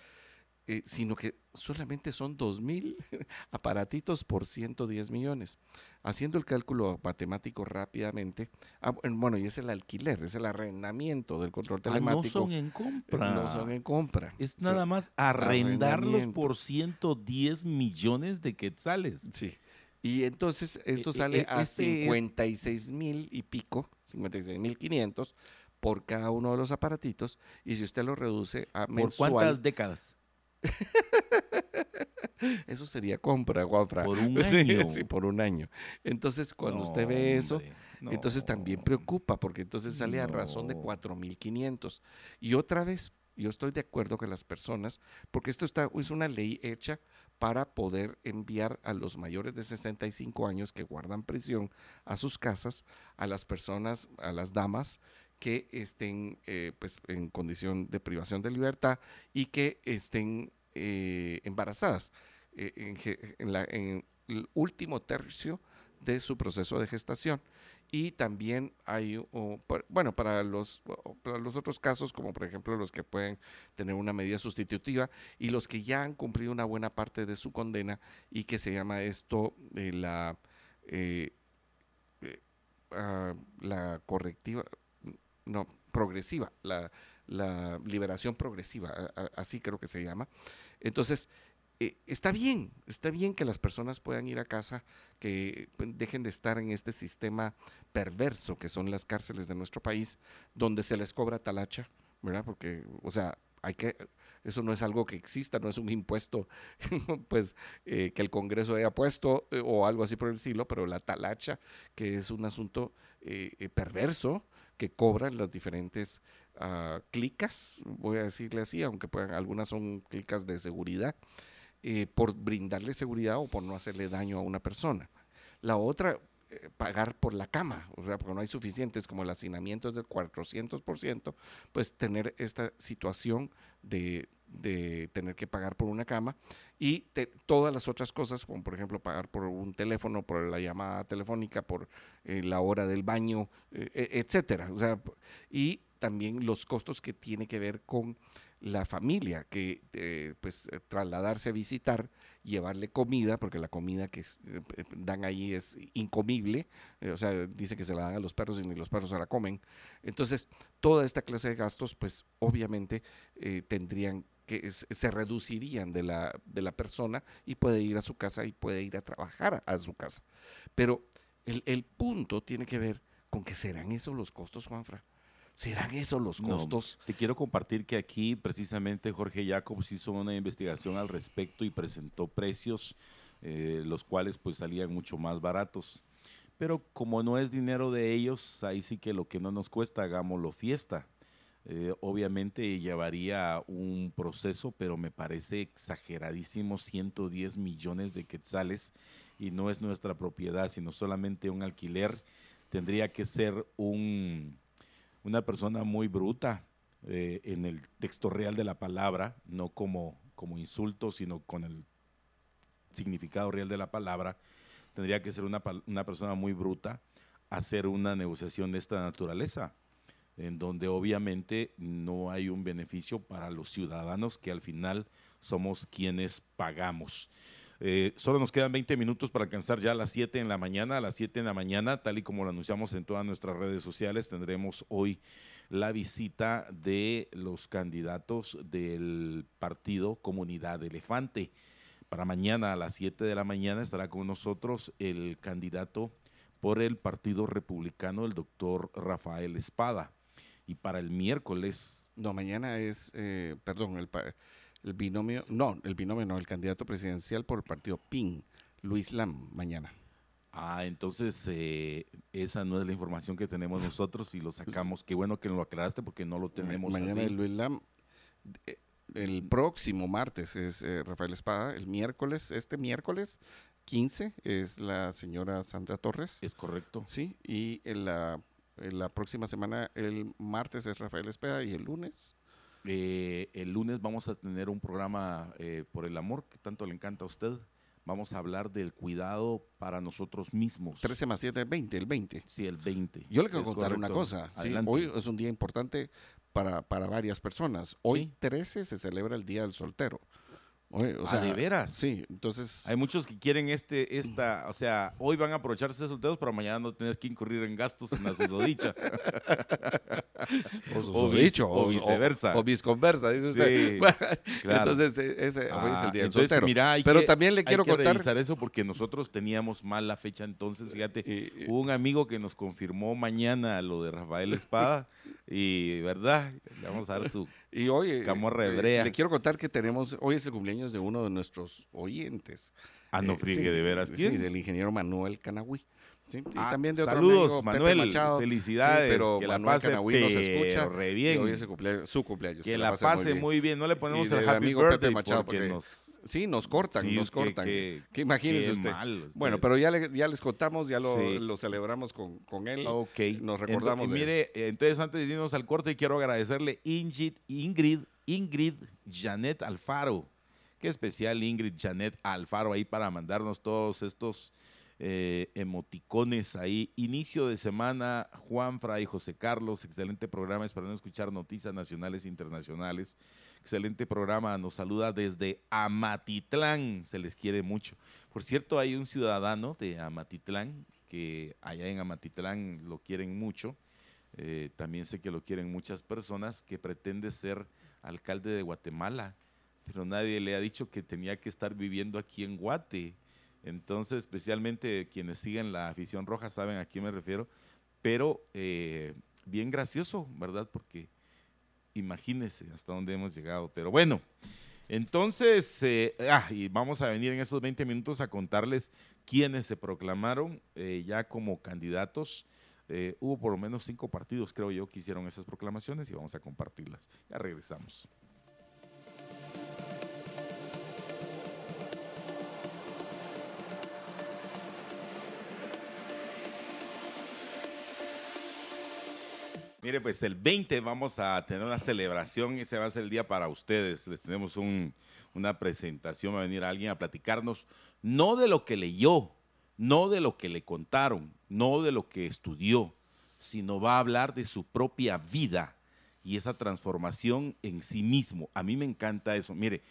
eh, sino que solamente son 2 mil aparatitos por 110 millones. Haciendo el cálculo matemático rápidamente, ah, bu- bueno, y es el alquiler, es el arrendamiento del control Ah, no telemático. son en compra. No son en compra. Es Son- nada más arrendarlos por 110 millones de quetzales. Sí. Y entonces esto E- e- sale e- a ese es- 56 mil y pico, 56 mil 500 por cada uno de los aparatitos. Y si usted lo reduce a ¿Por mensual, cuántas décadas? eso sería compra, Juanfra. Por un Sí, año. sí, por un año. Entonces, cuando No, usted ve eso, entonces también preocupa, porque entonces sale a razón de No. 4.500. Y otra vez, yo estoy de acuerdo que las personas, porque esto está, es una ley hecha para poder enviar a los mayores de 65 años que guardan prisión a sus casas, a las personas, a las damas que estén eh, pues, en condición de privación de libertad y que estén eh, embarazadas eh, en, el último tercio de su proceso de gestación. Y también hay, bueno, para los, para los otros casos, como por ejemplo los que pueden tener una medida sustitutiva y los que ya han cumplido una buena parte de su condena y que se llama esto la, ah, la correctiva, no, progresiva, la, la liberación progresiva, así creo que se llama. Entonces, eh, está bien, está bien que las personas puedan ir a casa, que pues, dejen de estar en este sistema perverso que son las cárceles de nuestro país, donde se les cobra talacha, ¿verdad? Porque, o sea, hay que, eso no es algo que exista, no es un impuesto pues eh, que el Congreso haya puesto eh, o algo así por el estilo, pero la talacha, que es un asunto perverso que cobran las diferentes uh, clicas, voy a decirle así, aunque puedan, algunas son clicas de seguridad, por brindarle seguridad o por no hacerle daño a una persona. La otra, eh, pagar por la cama, o sea, porque no hay suficientes, como el hacinamiento es del 400%, pues tener esta situación de, tener que pagar por una cama y todas las otras cosas, como por ejemplo pagar por un teléfono, por la llamada telefónica, por eh, la hora del baño, eh, e, etcétera. O sea, y también los costos que tiene que ver con la familia, que eh, pues eh, trasladarse a visitar, llevarle comida, porque la comida que eh, dan ahí es incomible, o sea, dice que se la dan a los perros y ni los perros se la comen. Entonces, toda esta clase de gastos, pues obviamente tendrían que se reducirían de la, de la persona y puede ir a su casa y puede ir a trabajar a, su casa. Pero el, el punto tiene que ver con que serán esos los costos, Juanfra. ¿Serán esos los costos? te quiero compartir que aquí precisamente Jorge Jacobs hizo una investigación al respecto y presentó precios, eh, los cuales pues salían mucho más baratos. Pero como no es dinero de ellos, ahí sí que lo que no nos cuesta, hagámoslo fiesta. Eh, obviamente llevaría un proceso, pero me parece exageradísimo, 110 millones de quetzales y no es nuestra propiedad, sino solamente un alquiler. Tendría que ser un una persona muy bruta eh, en el texto real de la palabra, no como, como insulto, sino con el significado real de la palabra, tendría que ser una, una persona muy bruta hacer una negociación de esta naturaleza, en donde obviamente no hay un beneficio para los ciudadanos que al final somos quienes pagamos. Eh, solo nos quedan 20 minutos para alcanzar ya a las 7 en la mañana. A las 7 en la mañana, tal y como lo anunciamos en todas nuestras redes sociales, tendremos hoy la visita de los candidatos del partido Comunidad Elefante. Para mañana a las 7 de la mañana estará con nosotros el candidato por el Partido Republicano, el doctor Rafael Espada. Y para el miércoles... No, mañana es, eh, perdón, el, el binomio, no, el binomio no, el candidato presidencial por el partido PIN, Luis Lam, mañana. Ah, entonces eh, esa no es la información que tenemos nosotros y lo sacamos. Qué bueno que lo aclaraste porque no lo tenemos Mañana así. Luis Lam. Eh, el próximo martes es eh, Rafael Espada. El miércoles, este miércoles 15 es la señora Sandra Torres. Es correcto. Sí, y en la, en la próxima semana, el martes es Rafael Espada y el lunes eh, el lunes vamos a tener un programa eh, por el amor que tanto le encanta a usted. Vamos a hablar del cuidado para nosotros mismos. 13 más 7 es 20, el 20. Sí, el 20. Yo le quiero contar una cosa. hoy es un día importante para, para varias personas. Hoy 13 se celebra el Día del Soltero o ah, de veras. Sí, entonces. Hay muchos que quieren este, esta, o sea, hoy van a aprovecharse de solteros, pero mañana no tener que incurrir en gastos en la susodicha. o susodicho. O, viceversa. O, visconversa, dice usted. claro. Entonces, e, ese hoy es el día del soltero. Mira, pero también le quiero hay que contar. revisar eso porque nosotros teníamos mal la fecha entonces. Fíjate, hubo un amigo que nos confirmó mañana lo de Rafael Espada y, ¿verdad? Le vamos a dar su y hoy, camorra hebrea. Le quiero contar que tenemos, hoy es el cumpleaños de uno de nuestros oyentes. Ah, no eh, de veras. Sí, del ingeniero Manuel Canahui. y ah, también de otro saludos, Manuel. felicidades. pero que Manuel la pase Canahui nos escucha. Re bien. hoy es su cumpleaños. Que, la, pase, muy, bien. No le ponemos el happy amigo birthday Pepe Machado porque, nos... Sí, nos cortan, nos cortan. Que, imagínense usted. bueno, pero ya, ya les contamos, ya lo, lo celebramos con, con, él. Ok. Nos recordamos. Entonces, mire, entonces antes de irnos al corte, quiero agradecerle Ingrid, Ingrid, Ingrid Janet Alfaro Qué especial Ingrid Janet Alfaro ahí para mandarnos todos estos eh, emoticones ahí. Inicio de semana, Juan Fray, José Carlos, excelente programa, esperando escuchar noticias nacionales e internacionales. Excelente programa, nos saluda desde Amatitlán, se les quiere mucho. Por cierto, hay un ciudadano de Amatitlán, que allá en Amatitlán lo quieren mucho, eh, también sé que lo quieren muchas personas, que pretende ser alcalde de Guatemala pero nadie le ha dicho que tenía que estar viviendo aquí en Guate. Entonces, especialmente quienes siguen la afición roja saben a quién me refiero, pero eh, bien gracioso, ¿verdad? Porque imagínense hasta dónde hemos llegado. Pero bueno, entonces, eh, ah, y vamos a venir en esos 20 minutos a contarles quiénes se proclamaron eh, ya como candidatos. Hubo por lo menos cinco partidos, creo yo, que hicieron esas proclamaciones y vamos a compartirlas. Ya regresamos. Mire, pues el 20 vamos a tener una celebración, ese va a ser el día para ustedes. Les tenemos una presentación, va a venir alguien a platicarnos, no de lo que leyó, no de lo que le contaron, no de lo que estudió, sino va a hablar de su propia vida y esa transformación en sí mismo. A mí me encanta eso. Mire,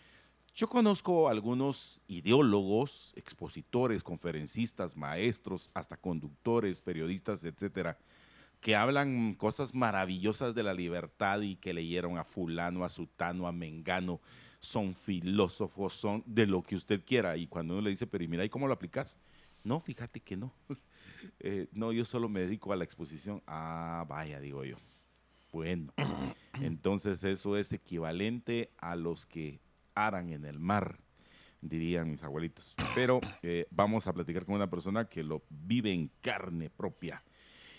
yo conozco algunos ideólogos, expositores, conferencistas, maestros, hasta conductores, periodistas, etcétera, que hablan cosas maravillosas de la libertad y que leyeron a fulano, a sutano, a mengano, son filósofos, son de lo que usted quiera. Y cuando uno le dice, pero mira, ¿y cómo lo aplicas? No, fíjate que no. Eh, no, yo solo me dedico a la exposición. Ah, vaya, digo yo. Bueno, entonces eso es equivalente a los que aran en el mar, dirían mis abuelitos. Pero eh, vamos a platicar con una persona que lo vive en carne propia.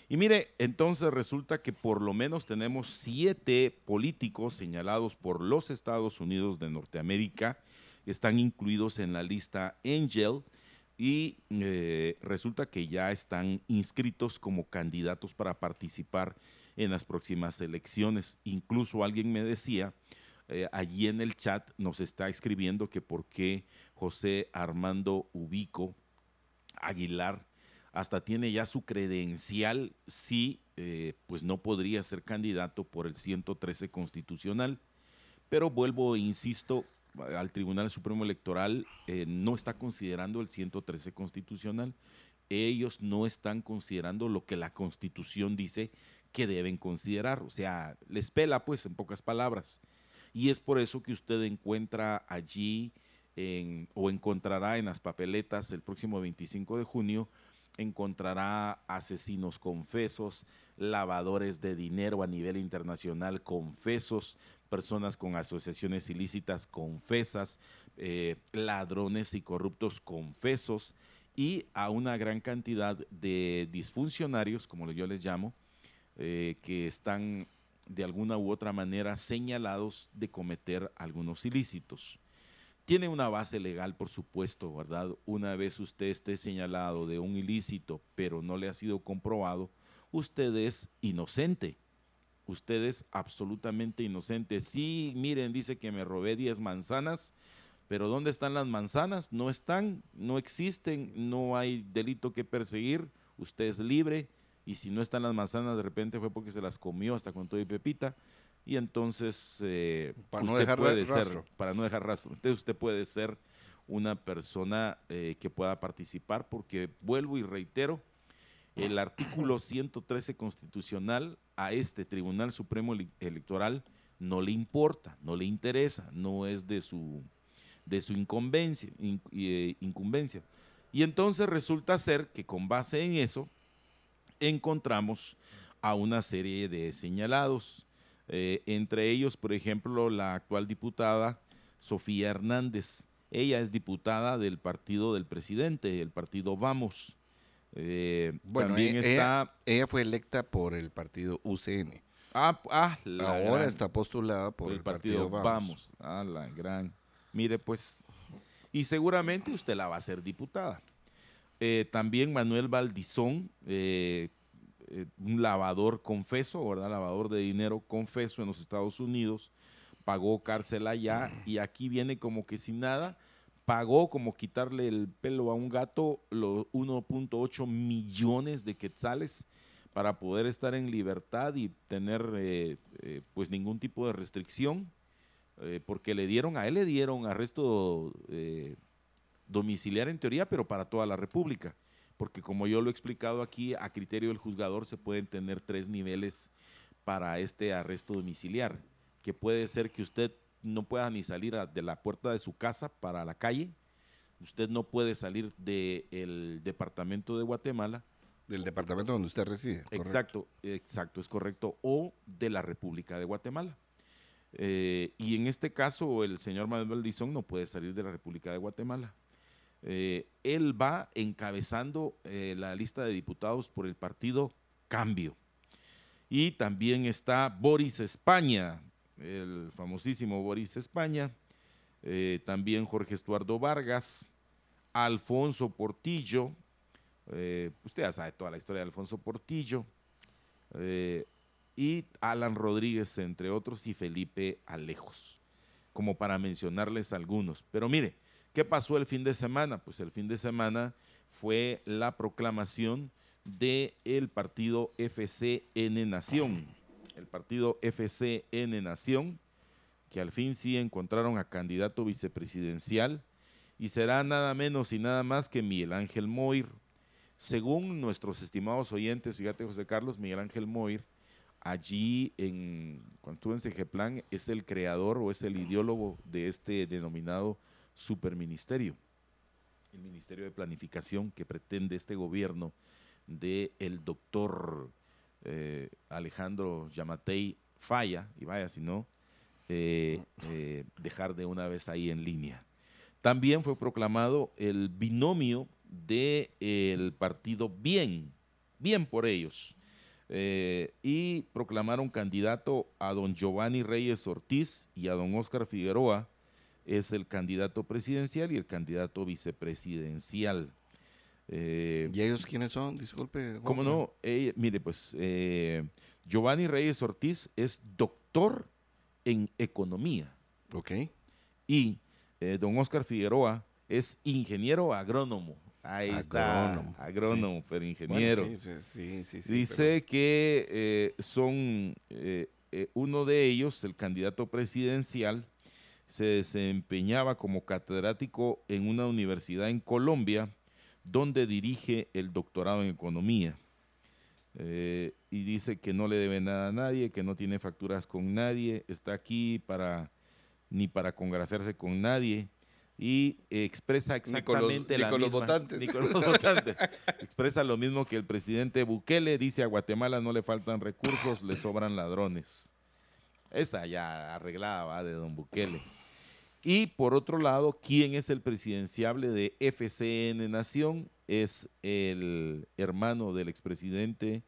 Y mire, entonces resulta que por lo menos tenemos siete políticos señalados por los Estados Unidos de Norteamérica, están incluidos en la lista Angel y eh, resulta que ya están inscritos como candidatos para participar en las próximas elecciones. Incluso alguien me decía, eh, allí en el chat nos está escribiendo que por qué José Armando Ubico Aguilar hasta tiene ya su credencial si eh, pues no podría ser candidato por el 113 constitucional. Pero vuelvo insisto, al Tribunal Supremo Electoral eh, no está considerando el 113 constitucional. Ellos no están considerando lo que la constitución dice que deben considerar. O sea, les pela pues en pocas palabras. Y es por eso que usted encuentra allí o encontrará en las papeletas el próximo 25 de junio encontrará asesinos confesos, lavadores de dinero a nivel internacional confesos, personas con asociaciones ilícitas confesas, eh, ladrones y corruptos confesos y a una gran cantidad de disfuncionarios, como yo les llamo, eh, que están de alguna u otra manera señalados de cometer algunos ilícitos. Tiene una base legal, por supuesto, ¿verdad? Una vez usted esté señalado de un ilícito, pero no le ha sido comprobado, usted es inocente. Usted es absolutamente inocente. Sí, miren, dice que me robé 10 manzanas, pero ¿dónde están las manzanas? No están, no existen, no hay delito que perseguir, usted es libre y si no están las manzanas de repente fue porque se las comió hasta con todo y pepita y entonces eh, para no dejar puede ser, para no dejar rastro. Entonces usted puede ser una persona eh, que pueda participar porque vuelvo y reitero, el artículo 113 constitucional a este Tribunal Supremo Electoral no le importa, no le interesa, no es de su, de su incumbencia, eh, incumbencia. Y entonces resulta ser que con base en eso encontramos a una serie de señalados. Eh, entre ellos, por ejemplo, la actual diputada Sofía Hernández. Ella es diputada del partido del presidente, el partido Vamos. Eh, bueno, también ella, está... ella, fue electa por el partido UCN. Ah, ah ahora está postulada por, el, partido, Vamos. Ah, la gran. Mire, pues. Y seguramente usted la va a ser diputada. Eh, también Manuel Valdizón, eh, eh, un lavador confeso, ¿verdad? Lavador de dinero confeso en los Estados Unidos, pagó cárcel allá y aquí viene como que sin nada, pagó como quitarle el pelo a un gato los 1.8 millones de quetzales para poder estar en libertad y tener eh, eh, pues ningún tipo de restricción, porque le dieron, a él le dieron arresto domiciliar en teoría, pero para toda la República porque como yo lo he explicado aquí, a criterio del juzgador se pueden tener tres niveles para este arresto domiciliar, que puede ser que usted no pueda ni salir de la puerta de su casa para la calle, usted no puede salir del departamento de Guatemala. Del departamento donde usted reside. Exacto, exacto, es correcto, o de la República de Guatemala. Eh, y en este caso, el señor Manuel Valdizón no puede salir de la República de Guatemala. Eh, él va encabezando eh, la lista de diputados por el partido Cambio. Y también está Boris España, el famosísimo Boris España, también Jorge Estuardo Vargas, Alfonso Portillo, usted ya sabe toda la historia de Alfonso Portillo, y Alan Rodríguez, entre otros, y Felipe Alejos, como para mencionarles algunos. Pero mire, ¿qué pasó el fin de semana? Pues el fin de semana fue la proclamación del el partido FCN Nación. El partido FCN Nación, que al fin sí encontraron a candidato vicepresidencial, y será nada menos y nada más que Miguel Ángel Moir. Según nuestros estimados oyentes, fíjate José Carlos, Miguel Ángel Moir allí en, cuando estuve en es el creador o es el ideólogo de este denominado superministerio, el Ministerio de Planificación que pretende este gobierno del el doctor eh, Alejandro Yamatei falla, y vaya si no, eh, eh, dejar de una vez ahí en línea. También fue proclamado el binomio del partido Bien, bien por ellos, y proclamaron candidato a don Giovanni Reyes Ortiz y a don Oscar Figueroa, es el candidato presidencial y el candidato vicepresidencial. Eh, ¿Y ellos quiénes son? Disculpe. ¿Cómo no? mire, pues eh, Giovanni Reyes Ortiz es doctor en economía. Ok. Y don Oscar Figueroa es ingeniero agrónomo. Ahí está, agrónomo, pero ingeniero. sí, sí, sí, Dice que eh, son eh, eh, uno de ellos, el candidato presidencial, se desempeñaba como catedrático en una universidad en Colombia, donde dirige el doctorado en economía. y dice que no le debe nada a nadie, que no tiene facturas con nadie, está aquí para ni para congraciarse con nadie y expresa exactamente la misma, votantes. expresa lo mismo que el presidente Bukele dice a Guatemala no le faltan recursos, le sobran ladrones. Esa ya arreglada ¿va? de don Bukele. Y por otro lado, ¿quién es el presidenciable de FCN Nación? Es el hermano del expresidente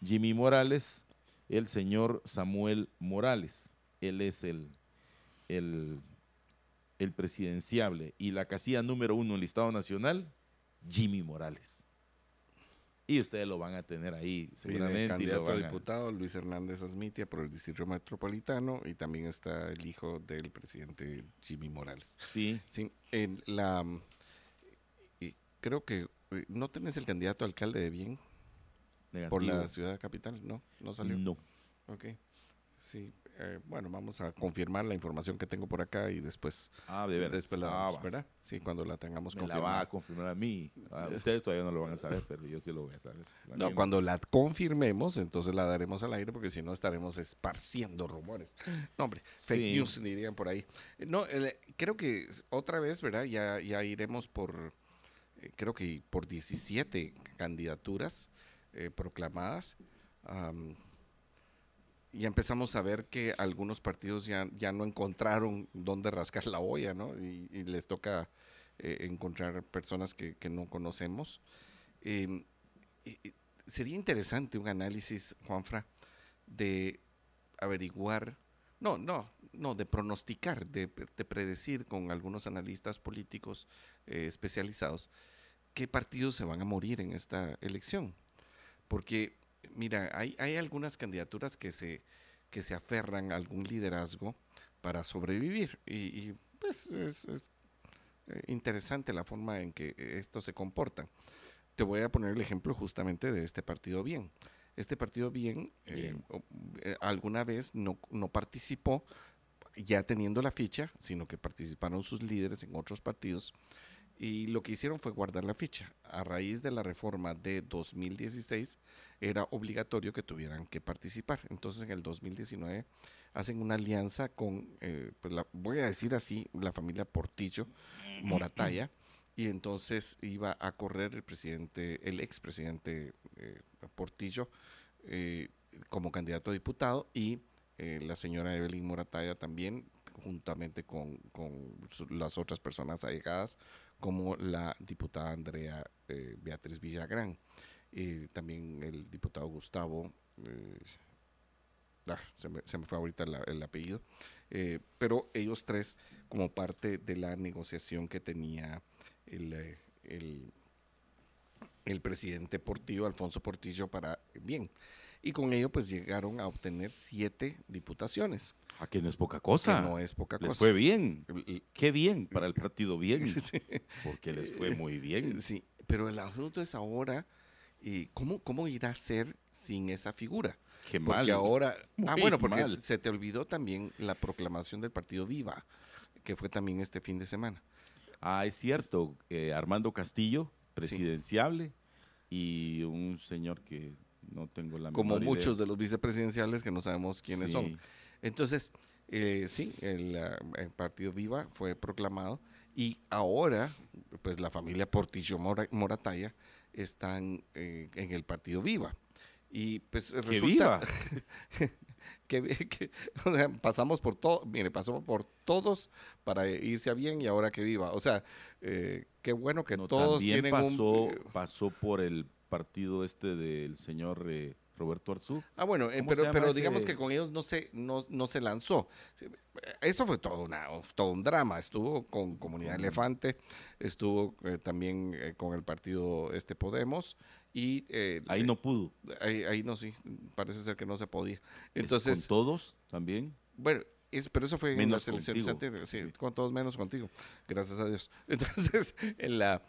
Jimmy Morales, el señor Samuel Morales. Él es el, el el presidenciable y la casilla número uno en el Estado Nacional, Jimmy Morales. Y ustedes lo van a tener ahí seguramente. El candidato a diputado Luis Hernández Asmitia por el Distrito Metropolitano y también está el hijo del presidente Jimmy Morales. Sí. Sí, en la, creo que eh, no tenés el candidato alcalde de bien por la ciudad capital, ¿no? ¿No salió? No. Ok. Sí, eh, bueno, vamos a confirmar la información que tengo por acá y después, ah, de después la ah, ¿verdad? Sí, cuando la tengamos Me confirmada. La va a confirmar a mí. Ah, ustedes todavía no lo van a saber, pero yo sí lo voy a saber. no, cuando la confirmemos, entonces la daremos al aire porque si no estaremos esparciendo rumores. No, hombre, fake news dirían por ahí. No, creo que otra vez, ¿verdad? Ya, ya iremos por, eh, creo que por 17 candidaturas eh, proclamadas y empezamos a ver que algunos partidos ya, ya no encontraron dónde rascar la olla, ¿no? Y, les toca eh, encontrar personas que, no conocemos. Em, sería interesante un análisis, Juanfra, de averiguar, no, no, no, de pronosticar, de, predecir con algunos analistas políticos eh, especializados qué partidos se van a morir en esta elección. Porque mira, hay, hay algunas candidaturas que se, que se aferran a algún liderazgo para sobrevivir y, pues es, eh, interesante la forma en que esto se comporta. Te voy a poner el ejemplo justamente de este partido Bien. Este partido Bien, eh, eh, alguna vez no, no participó ya teniendo la ficha, sino que participaron sus líderes en otros partidos y lo que hicieron fue guardar la ficha. A raíz de la reforma de 2016 era obligatorio que tuvieran que participar. Entonces en el 2019 hacen una alianza con, eh, pues voy a decir así, la familia Portillo Morataya. Y entonces iba a correr el presidente, el expresidente eh, Portillo eh, como candidato a diputado y eh, la señora Evelyn Morataya también, juntamente con, con las otras personas allegadas, como la diputada Andrea eh, Beatriz Villagrán. También el diputado Gustavo, eh, ah, se, me, fue ahorita el apellido, eh, pero ellos tres como parte de la negociación que tenía el, el, el presidente Portillo, Alfonso Portillo, para bien. Y con ello pues llegaron a obtener siete diputaciones, A que no es poca que cosa. no es poca les cosa. fue bien. Qué bien para el partido bien. Sí. Porque les fue muy bien. Sí, pero el asunto es ahora, eh, ¿cómo, ¿cómo irá a ser sin esa figura? Qué Porque mal. ahora. ah, bueno, porque mal. se te olvidó también la proclamación del partido Viva, que fue también este fin de semana. Ah, es cierto. eh, Armando Castillo, presidenciable, y un señor que no tengo la Como menor idea. muchos de los vicepresidenciales que no sabemos quiénes son. Entonces, eh, sí, el, el partido Viva fue proclamado y ahora, pues la familia Portillo Mora- Morataya están eh, en el partido Viva. Y pues ¡Que resulta viva! que, que, o sea, pasamos por todo, mire, pasó por todos para irse a bien y ahora que viva. O sea, eh, qué bueno que No, todos tienen pasó, un... pasó por el partido este del señor eh, Roberto Arzú. Ah, bueno, eh, ¿Cómo se pero, digamos que con ellos no se, no, no se lanzó. Eso fue todo, una, todo un drama. Estuvo con Comunidad Elefante, estuvo eh, también eh, con el partido este Podemos y eh, Ahí no pudo. ahí, ahí no, sí, parece ser que no se podía. Es Entonces, con todos también. bueno, es, pero eso fue en Menos las elecciones contigo. anteriores, sí, Sí. con todos menos contigo, gracias a Dios. Entonces, en la,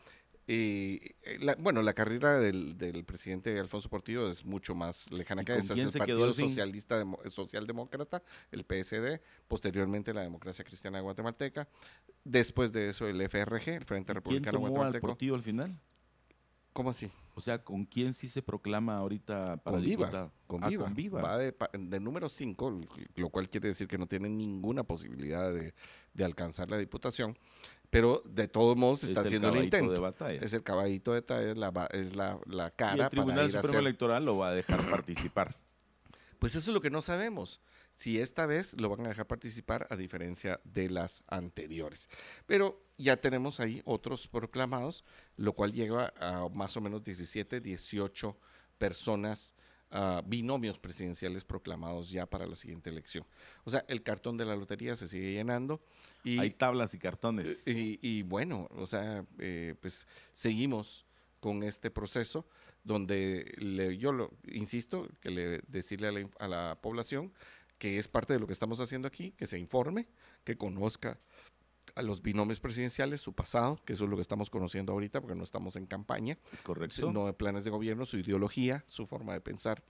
eh, la- bueno, la carrera del, del presidente Alfonso Portillo es mucho más lejana ¿Y que esa. Es quién el Partido al? Socialista Demo- Socialdemócrata, el PSD, posteriormente la Democracia Cristiana Guatemalteca, después de eso el FRG, el Frente ¿Quién Republicano tomó al Guatemalteco. Portillo al final? ¿Cómo así? O sea, ¿con quién sí se proclama ahorita para Con Viva, diputado? con Ah, Viva. con Viva. Va de, de número 5, lo cual quiere decir que no tiene ninguna posibilidad de, de alcanzar la diputación, pero de todos modos Es está el haciendo el caballito intento. de batalla. Es el caballito de ta- es la, es la, la y cara el para Tribunal ir a Supremo hacer- Electoral lo va a dejar participar. Pues eso es lo que no sabemos. Si esta vez lo van a dejar participar a diferencia de las anteriores. Pero ya tenemos ahí otros proclamados, lo cual lleva a más o menos 17, 18 personas, ah, binomios presidenciales proclamados ya para la siguiente elección. O sea, el cartón de la lotería se sigue llenando y, Hay tablas y cartones. y, y bueno, o sea, eh, pues seguimos con este proceso donde le- yo lo insisto, que le decirle a la, inf- a la población que es parte de lo que estamos haciendo aquí, que se informe, que conozca a los binomios presidenciales, su pasado, que eso es lo que estamos conociendo ahorita porque no estamos en campaña, ¿Es correcto? no en planes de gobierno, su ideología, su forma de pensar,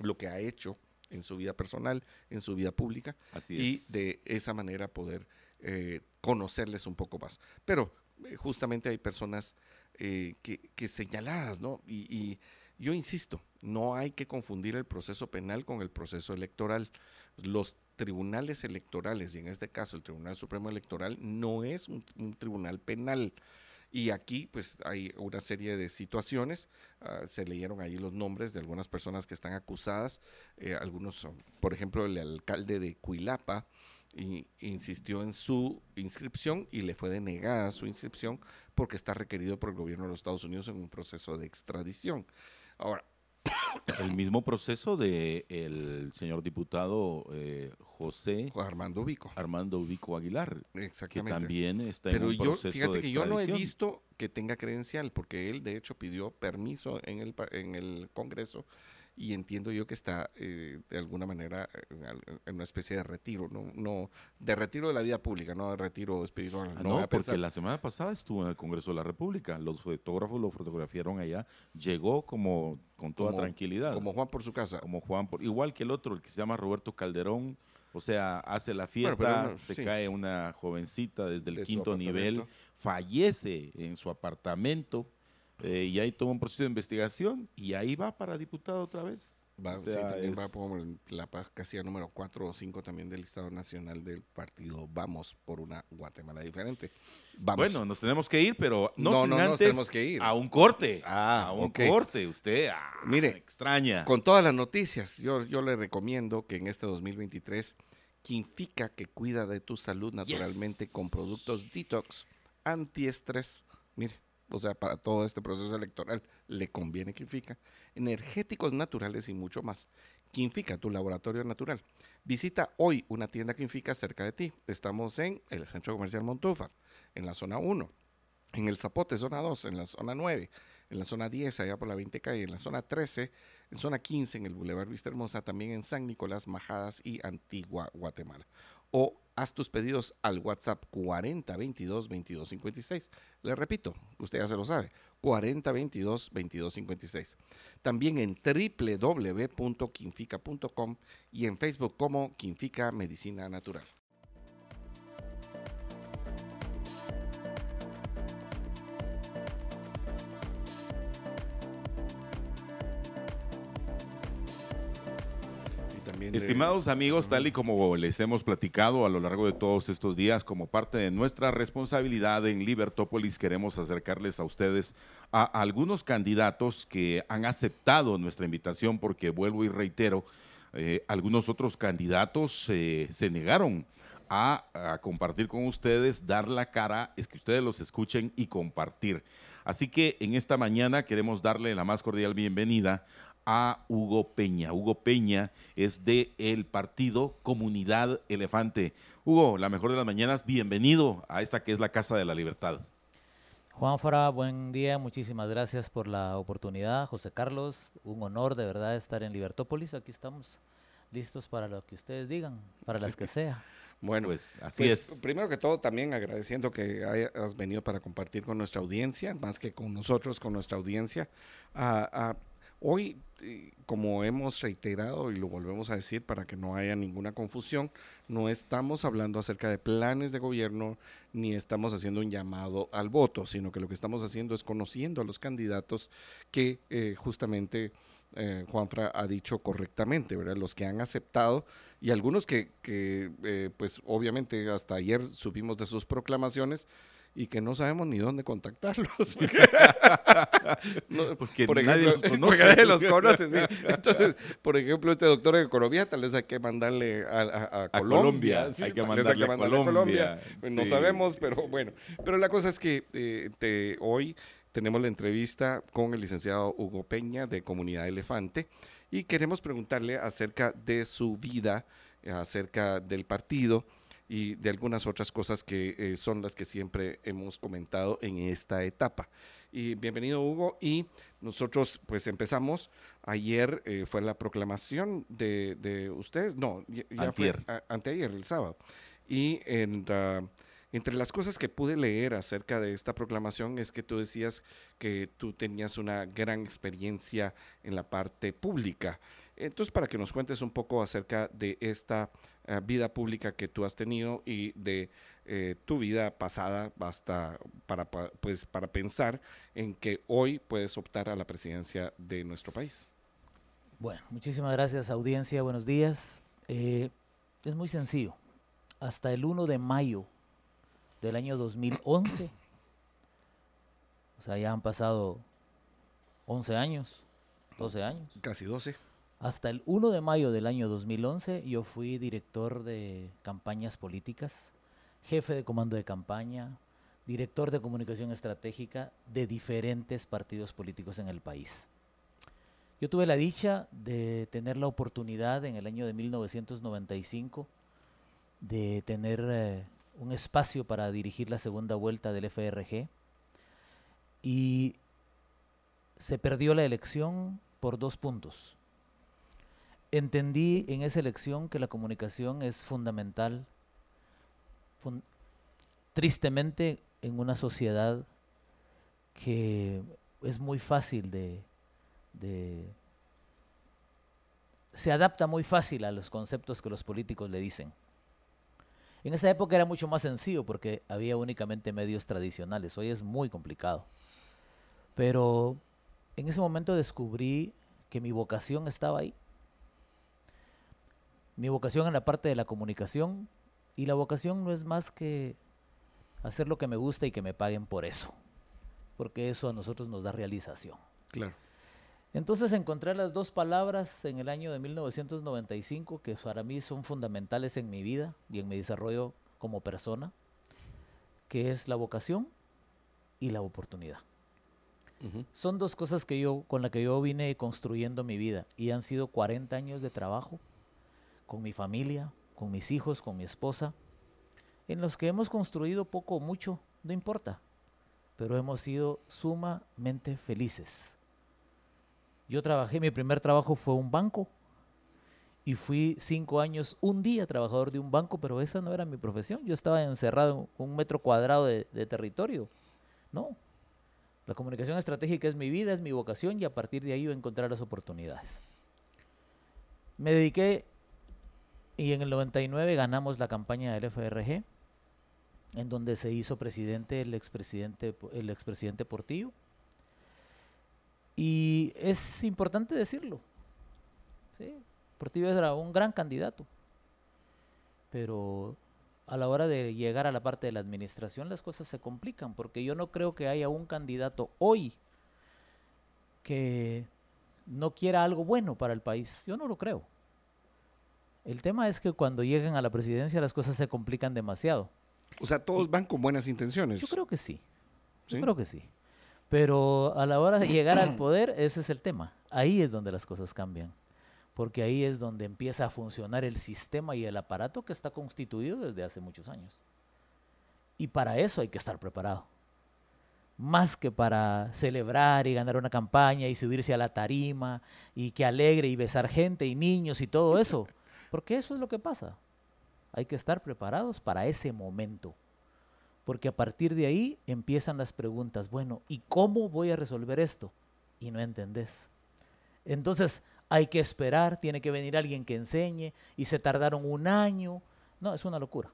lo que ha hecho en su vida personal, en su vida pública, Así y de esa manera poder eh, conocerles un poco más. Pero eh, justamente hay personas eh, que, que señaladas, ¿no? Y, y yo insisto, no hay que confundir el proceso penal con el proceso electoral. Los tribunales electorales, y en este caso el Tribunal Supremo Electoral, no es un, un tribunal penal. Y aquí, pues, hay una serie de situaciones. ah, se leyeron ahí los nombres de algunas personas que están acusadas. eh, algunos, por ejemplo, el alcalde de Cuilapa insistió en su inscripción y le fue denegada su inscripción porque está requerido por el gobierno de los Estados Unidos en un proceso de extradición. Ahora, El mismo proceso de el señor diputado eh, José Armando Vico. Armando Ubico Aguilar, que Exactamente. también está Pero en un yo, proceso fíjate de que yo no he visto que tenga credencial, porque él de hecho pidió permiso en el, en el Congreso y entiendo yo que está eh, de alguna manera en, al- en una especie de retiro, no, no de retiro de la vida pública, no de retiro espiritual. Ah, no porque la semana pasada estuvo en el Congreso de la República. Los fotógrafos lo fotografiaron allá. Llegó como con toda Como- tranquilidad. como Juan por su casa. como Juan, por- igual que el otro, el que se llama Roberto Calderón, o sea, hace la Bueno, fiesta, pero se sí. cae una jovencita desde el De quinto nivel, fallece en su apartamento, eh, y ahí toma un proceso de investigación y ahí va para diputado otra vez. Va, O sí, sea, va por la casilla número 4 o 5 también del Estado Nacional del partido Vamos por una Guatemala diferente. Vamos. Bueno, nos tenemos que ir, pero no, No, sin no, nos tenemos que ir. a un corte. Ah, a un corte. Usted, ah, Mire, extraña. Con todas las noticias, yo, yo le recomiendo que en este 2023, Quinfica, que cuida de tu salud naturalmente con productos detox, antiestrés, mire, o sea, para todo este proceso electoral le conviene Quinfica, energéticos naturales y mucho más. Quinfica, tu laboratorio natural. Visita hoy una tienda Quinfica cerca de ti. Estamos en el Centro Comercial Montúfar, en la zona 1, en el Zapote, zona 2, en la zona 9, en la zona 10, allá por la 20 calle, en la zona 13, en zona 15, en el Boulevard Vista Hermosa, también en San Nicolás, Majadas y Antigua, Guatemala. O haz tus pedidos al WhatsApp 4022 2256. Le repito, usted ya se lo sabe, 4022 2256. También en www.quinfica.com y en Facebook como Quinfica Medicina Natural. Estimados amigos, tal y como les hemos platicado a lo largo de todos estos días, como parte de nuestra responsabilidad en Libertópolis, queremos acercarles a ustedes a algunos candidatos que han aceptado nuestra invitación, porque vuelvo y reitero, eh, algunos otros candidatos eh, se negaron a, a compartir con ustedes, dar la cara, es que ustedes los escuchen y compartir. Así que en esta mañana queremos darle la más cordial bienvenida a Hugo Peña. Hugo Peña es de el partido Comunidad Elefante. Hugo, la mejor de las mañanas, bienvenido a esta que es la Casa de la Libertad. Juan Fara, buen día, muchísimas gracias por la oportunidad. José Carlos, un honor de verdad estar en Libertópolis. Aquí estamos listos para lo que ustedes digan, para las que sea. Bueno, Pues así Pues, es. Primero que todo, también agradeciendo que hayas venido para compartir con nuestra audiencia, más que con nosotros, con nuestra audiencia. Hoy, eh, como hemos reiterado y lo volvemos a decir para que no haya ninguna confusión, no estamos hablando acerca de planes de gobierno ni estamos haciendo un llamado al voto, sino que lo que estamos haciendo es conociendo a los candidatos que eh, justamente eh, Juanfra ha dicho correctamente, ¿verdad? Los que han aceptado y algunos que, que, eh, pues obviamente hasta ayer supimos de sus proclamaciones y que no sabemos ni dónde contactarlos. No, Porque por nadie ejemplo, los conoce. porque nadie los conoce, sí. Entonces, por ejemplo, este doctor de economía tal vez hay que mandarle a, a- a A Colombia. Colombia, sí, hay que mandarle a Colombia, Pues No sabemos, pero bueno. Pero la cosa es que eh, te- hoy tenemos la entrevista con el licenciado Hugo Peña de Comunidad Elefante y queremos preguntarle acerca de su vida, acerca del partido y de algunas otras cosas que eh, son las que siempre hemos comentado en esta etapa. Y bienvenido Hugo y nosotros pues empezamos, ayer eh, fue la proclamación de, de ustedes, no, ya, ya fue a- anteayer, el sábado. Y en, ah, entre las cosas que pude leer acerca de esta proclamación es que tú decías que tú tenías una gran experiencia en la parte pública. Entonces, para que nos cuentes un poco acerca de esta eh, vida pública que tú has tenido y de eh, tu vida pasada hasta para, pa- pues, para pensar en que hoy puedes optar a la presidencia de nuestro país. Bueno, muchísimas gracias audiencia, buenos días. Eh, es muy sencillo. Hasta el 1 de mayo del año 2011, o sea, ya han pasado 11 años, 12 años. Casi 12. Hasta el 1 de mayo del año 2011 yo fui director de campañas políticas, jefe de comando de campaña, director de comunicación estratégica de diferentes partidos políticos en el país. Yo tuve la dicha de tener la oportunidad en el año de 1995 de tener eh, un espacio para dirigir la segunda vuelta del FRG y se perdió la elección por dos puntos. Entendí en esa elección que la comunicación es fundamental, fun- tristemente en una sociedad que es muy fácil de- se adapta muy fácil a los conceptos que los políticos le dicen. En esa época era mucho más sencillo porque había únicamente medios tradicionales. Hoy es muy complicado. Pero en ese momento descubrí que mi vocación estaba ahí. Mi vocación en la parte de la comunicación y la vocación no es más que hacer lo que me gusta y que me paguen por eso, porque eso a nosotros nos da realización. Claro. Entonces encontré las dos palabras en el año de 1995 que para mí son fundamentales en mi vida y en mi desarrollo como persona, que es la vocación y la oportunidad. Son dos cosas que yo, con las que yo vine construyendo mi vida y han sido 40 años de trabajo con mi familia, con mis hijos, con mi esposa, en los que hemos construido poco o mucho, no importa, pero hemos sido sumamente felices. Yo trabajé, mi primer trabajo fue un banco y fui cinco años, un día trabajador de un banco, pero esa no era mi profesión. Yo estaba encerrado en un metro cuadrado de, territorio. No, la comunicación estratégica es mi vida, es mi vocación y a partir de ahí voy a encontrar las oportunidades. Me dediqué y en el 99 ganamos la campaña del FRG, en donde se hizo presidente el expresidente, el expresidente Portillo. Y es importante decirlo. ¿sí? Portillo era un gran candidato. Pero a la hora de llegar a la parte de la administración las cosas se complican, porque yo no creo que haya un candidato hoy que no quiera algo bueno para el país. Yo no lo creo. El tema es que cuando lleguen a la presidencia las cosas se complican demasiado. O sea, todos van con buenas intenciones. Yo creo que sí. Yo ¿Sí? creo que sí. Pero a la hora de llegar al poder, ese es el tema. Ahí es donde las cosas cambian. Porque ahí es donde empieza a funcionar el sistema y el aparato que está constituido desde hace muchos años. Y para eso hay que estar preparado. Más que para celebrar y ganar una campaña y subirse a la tarima y que alegre y besar gente y niños y todo eso. Porque eso es lo que pasa. Hay que estar preparados para ese momento. Porque a partir de ahí empiezan las preguntas, bueno, ¿y cómo voy a resolver esto? Y no entendés. Entonces hay que esperar, tiene que venir alguien que enseñe y se tardaron un año. No, es una locura.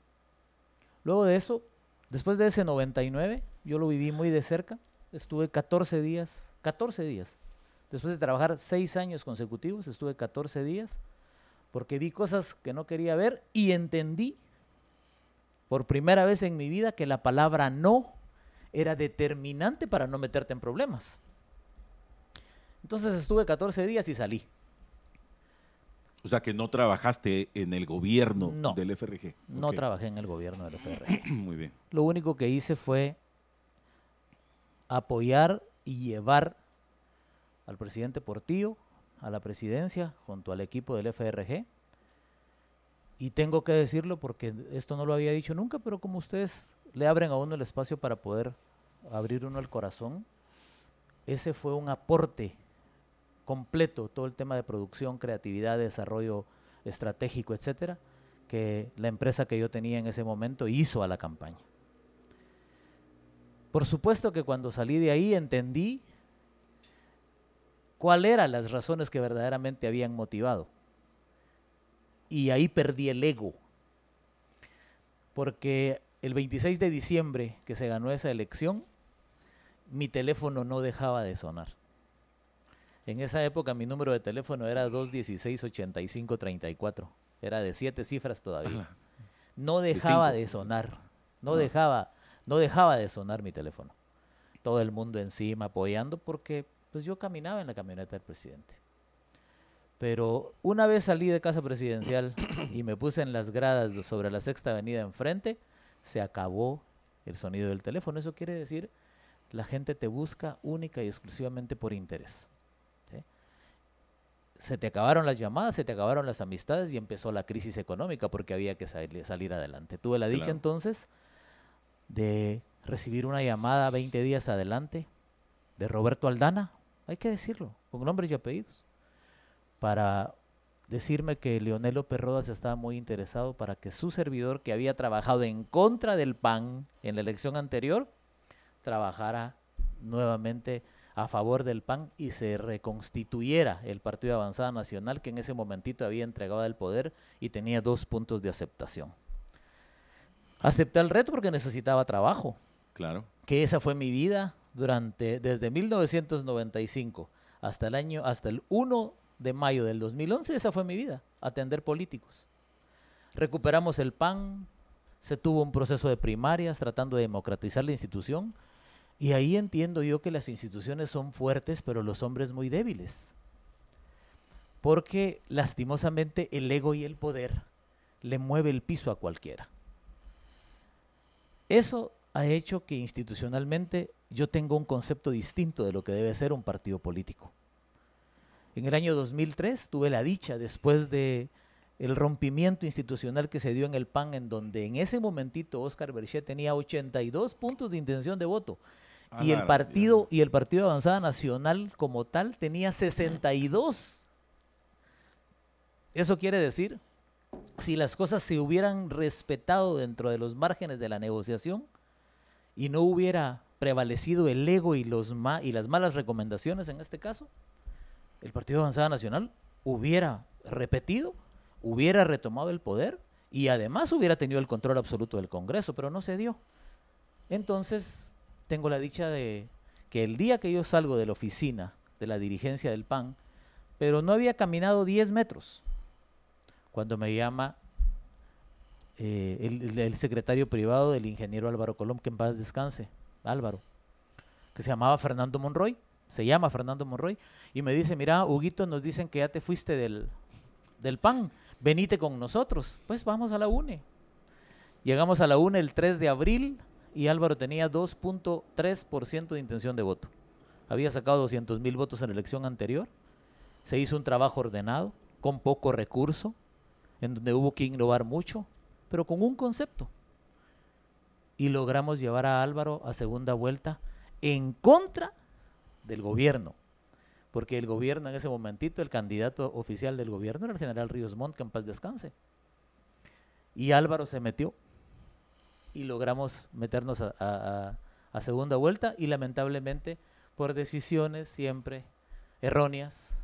Luego de eso, después de ese 99, yo lo viví muy de cerca. Estuve 14 días, 14 días. Después de trabajar 6 años consecutivos, estuve 14 días porque vi cosas que no quería ver y entendí por primera vez en mi vida que la palabra no era determinante para no meterte en problemas. Entonces estuve 14 días y salí. O sea que no trabajaste en el gobierno No. del FRG. No trabajé en el gobierno del FR. Muy bien. Lo único que hice fue apoyar y llevar al presidente Portillo a la presidencia junto al equipo del FRG. Y tengo que decirlo porque esto no lo había dicho nunca, pero como ustedes le abren a uno el espacio para poder abrir uno el corazón, ese fue un aporte completo, todo el tema de producción, creatividad, desarrollo estratégico, etcétera, que la empresa que yo tenía en ese momento hizo a la campaña. Por supuesto que cuando salí de ahí entendí cuáles eran las razones que verdaderamente habían motivado. Y ahí perdí el ego. Porque el 26 de diciembre que se ganó esa elección, mi teléfono no dejaba de sonar. En esa época mi número de teléfono era 216-8534. Era de siete cifras todavía. No dejaba de sonar. No dejaba, no dejaba de sonar mi teléfono. Todo el mundo encima apoyando porque pues yo caminaba en la camioneta del presidente. Pero una vez salí de casa presidencial y me puse en las gradas sobre la sexta avenida enfrente, se acabó el sonido del teléfono. Eso quiere decir, la gente te busca única y exclusivamente por interés. ¿sí? Se te acabaron las llamadas, se te acabaron las amistades y empezó la crisis económica porque había que sali- salir adelante. Tuve la dicha Claro. entonces de recibir una llamada 20 días adelante de Roberto Aldana, hay que decirlo, con nombres y apellidos, para decirme que Leonel López Rodas estaba muy interesado para que su servidor, que había trabajado en contra del PAN en la elección anterior, trabajara nuevamente a favor del PAN y se reconstituyera el Partido de Avanzada Nacional, que en ese momentito había entregado el poder y tenía dos puntos de aceptación. Acepté el reto porque necesitaba trabajo Claro. que esa fue mi vida durante desde 1995 hasta el año hasta el 1 de mayo del 2011, esa fue mi vida, atender políticos. Recuperamos el PAN, se tuvo un proceso de primarias tratando de democratizar la institución, y ahí entiendo yo que las instituciones son fuertes, pero los hombres muy débiles. Porque lastimosamente el ego y el poder le mueve el piso a cualquiera. Eso ha hecho que institucionalmente yo tenga un concepto distinto de lo que debe ser un partido político. En el año 2003 tuve la dicha, después de el rompimiento institucional que se dio en el PAN, en donde en ese momentito Oscar Berchet tenía 82 puntos de intención de voto y el partido y el Partido Avanzada Nacional como tal tenía 62. Eso quiere decir, si las cosas se hubieran respetado dentro de los márgenes de la negociación y no hubiera prevalecido el ego y, los y las malas recomendaciones en este caso, el Partido Avanzada Nacional hubiera repetido, hubiera retomado el poder y además hubiera tenido el control absoluto del Congreso, pero no se dio. Entonces, tengo la dicha de que el día que yo salgo de la oficina de la dirigencia del PAN, pero no había caminado 10 metros, cuando me llama eh, el, secretario privado del ingeniero Álvaro Colom, que en paz descanse, Álvaro, que se llamaba Fernando Monroy, se llama Fernando Monroy, y me dice, mira, Huguito, nos dicen que ya te fuiste del, del PAN, venite con nosotros, pues vamos a la UNE. Llegamos a la UNE el 3 de abril y Álvaro tenía 2.3% de intención de voto. Había sacado 200 mil votos en la elección anterior. Se hizo un trabajo ordenado, con poco recurso, en donde hubo que innovar mucho, pero con un concepto. Y logramos llevar a Álvaro a segunda vuelta en contra del gobierno. Porque el gobierno en ese momentito, el candidato oficial del gobierno era el general Ríos Montt, que en paz descanse. Y Álvaro se metió y logramos meternos a, segunda vuelta y lamentablemente por decisiones siempre erróneas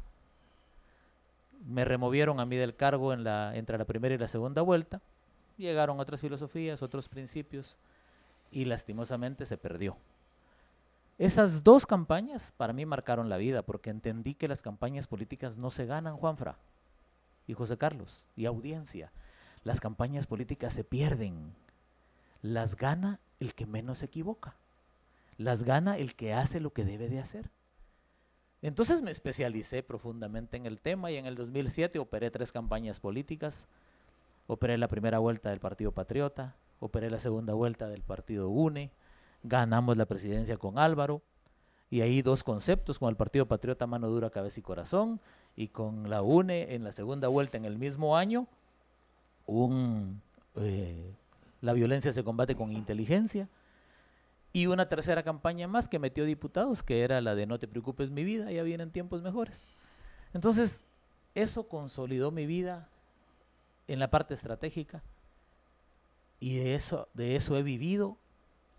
me removieron a mí del cargo entre la primera y la segunda vuelta, llegaron otras filosofías, otros principios y lastimosamente se perdió. Esas dos campañas para mí marcaron la vida porque entendí que las campañas políticas no se ganan, Juanfra y José Carlos, y audiencia. Las campañas políticas se pierden las gana el que menos se equivoca. Las gana el que hace lo que debe de hacer. Entonces me especialicé profundamente en el tema y en el 2007 operé tres campañas políticas. Operé la primera vuelta del Partido Patriota, operé la segunda vuelta del Partido UNE, ganamos la presidencia con Álvaro y ahí dos conceptos, con el Partido Patriota mano dura, cabeza y corazón y con la UNE en la segunda vuelta en el mismo año eh, la violencia se combate con inteligencia. Y una tercera campaña más que metió diputados, que era la de No te preocupes mi vida, ya vienen tiempos mejores. Entonces, eso consolidó mi vida en la parte estratégica y de eso, de eso he vivido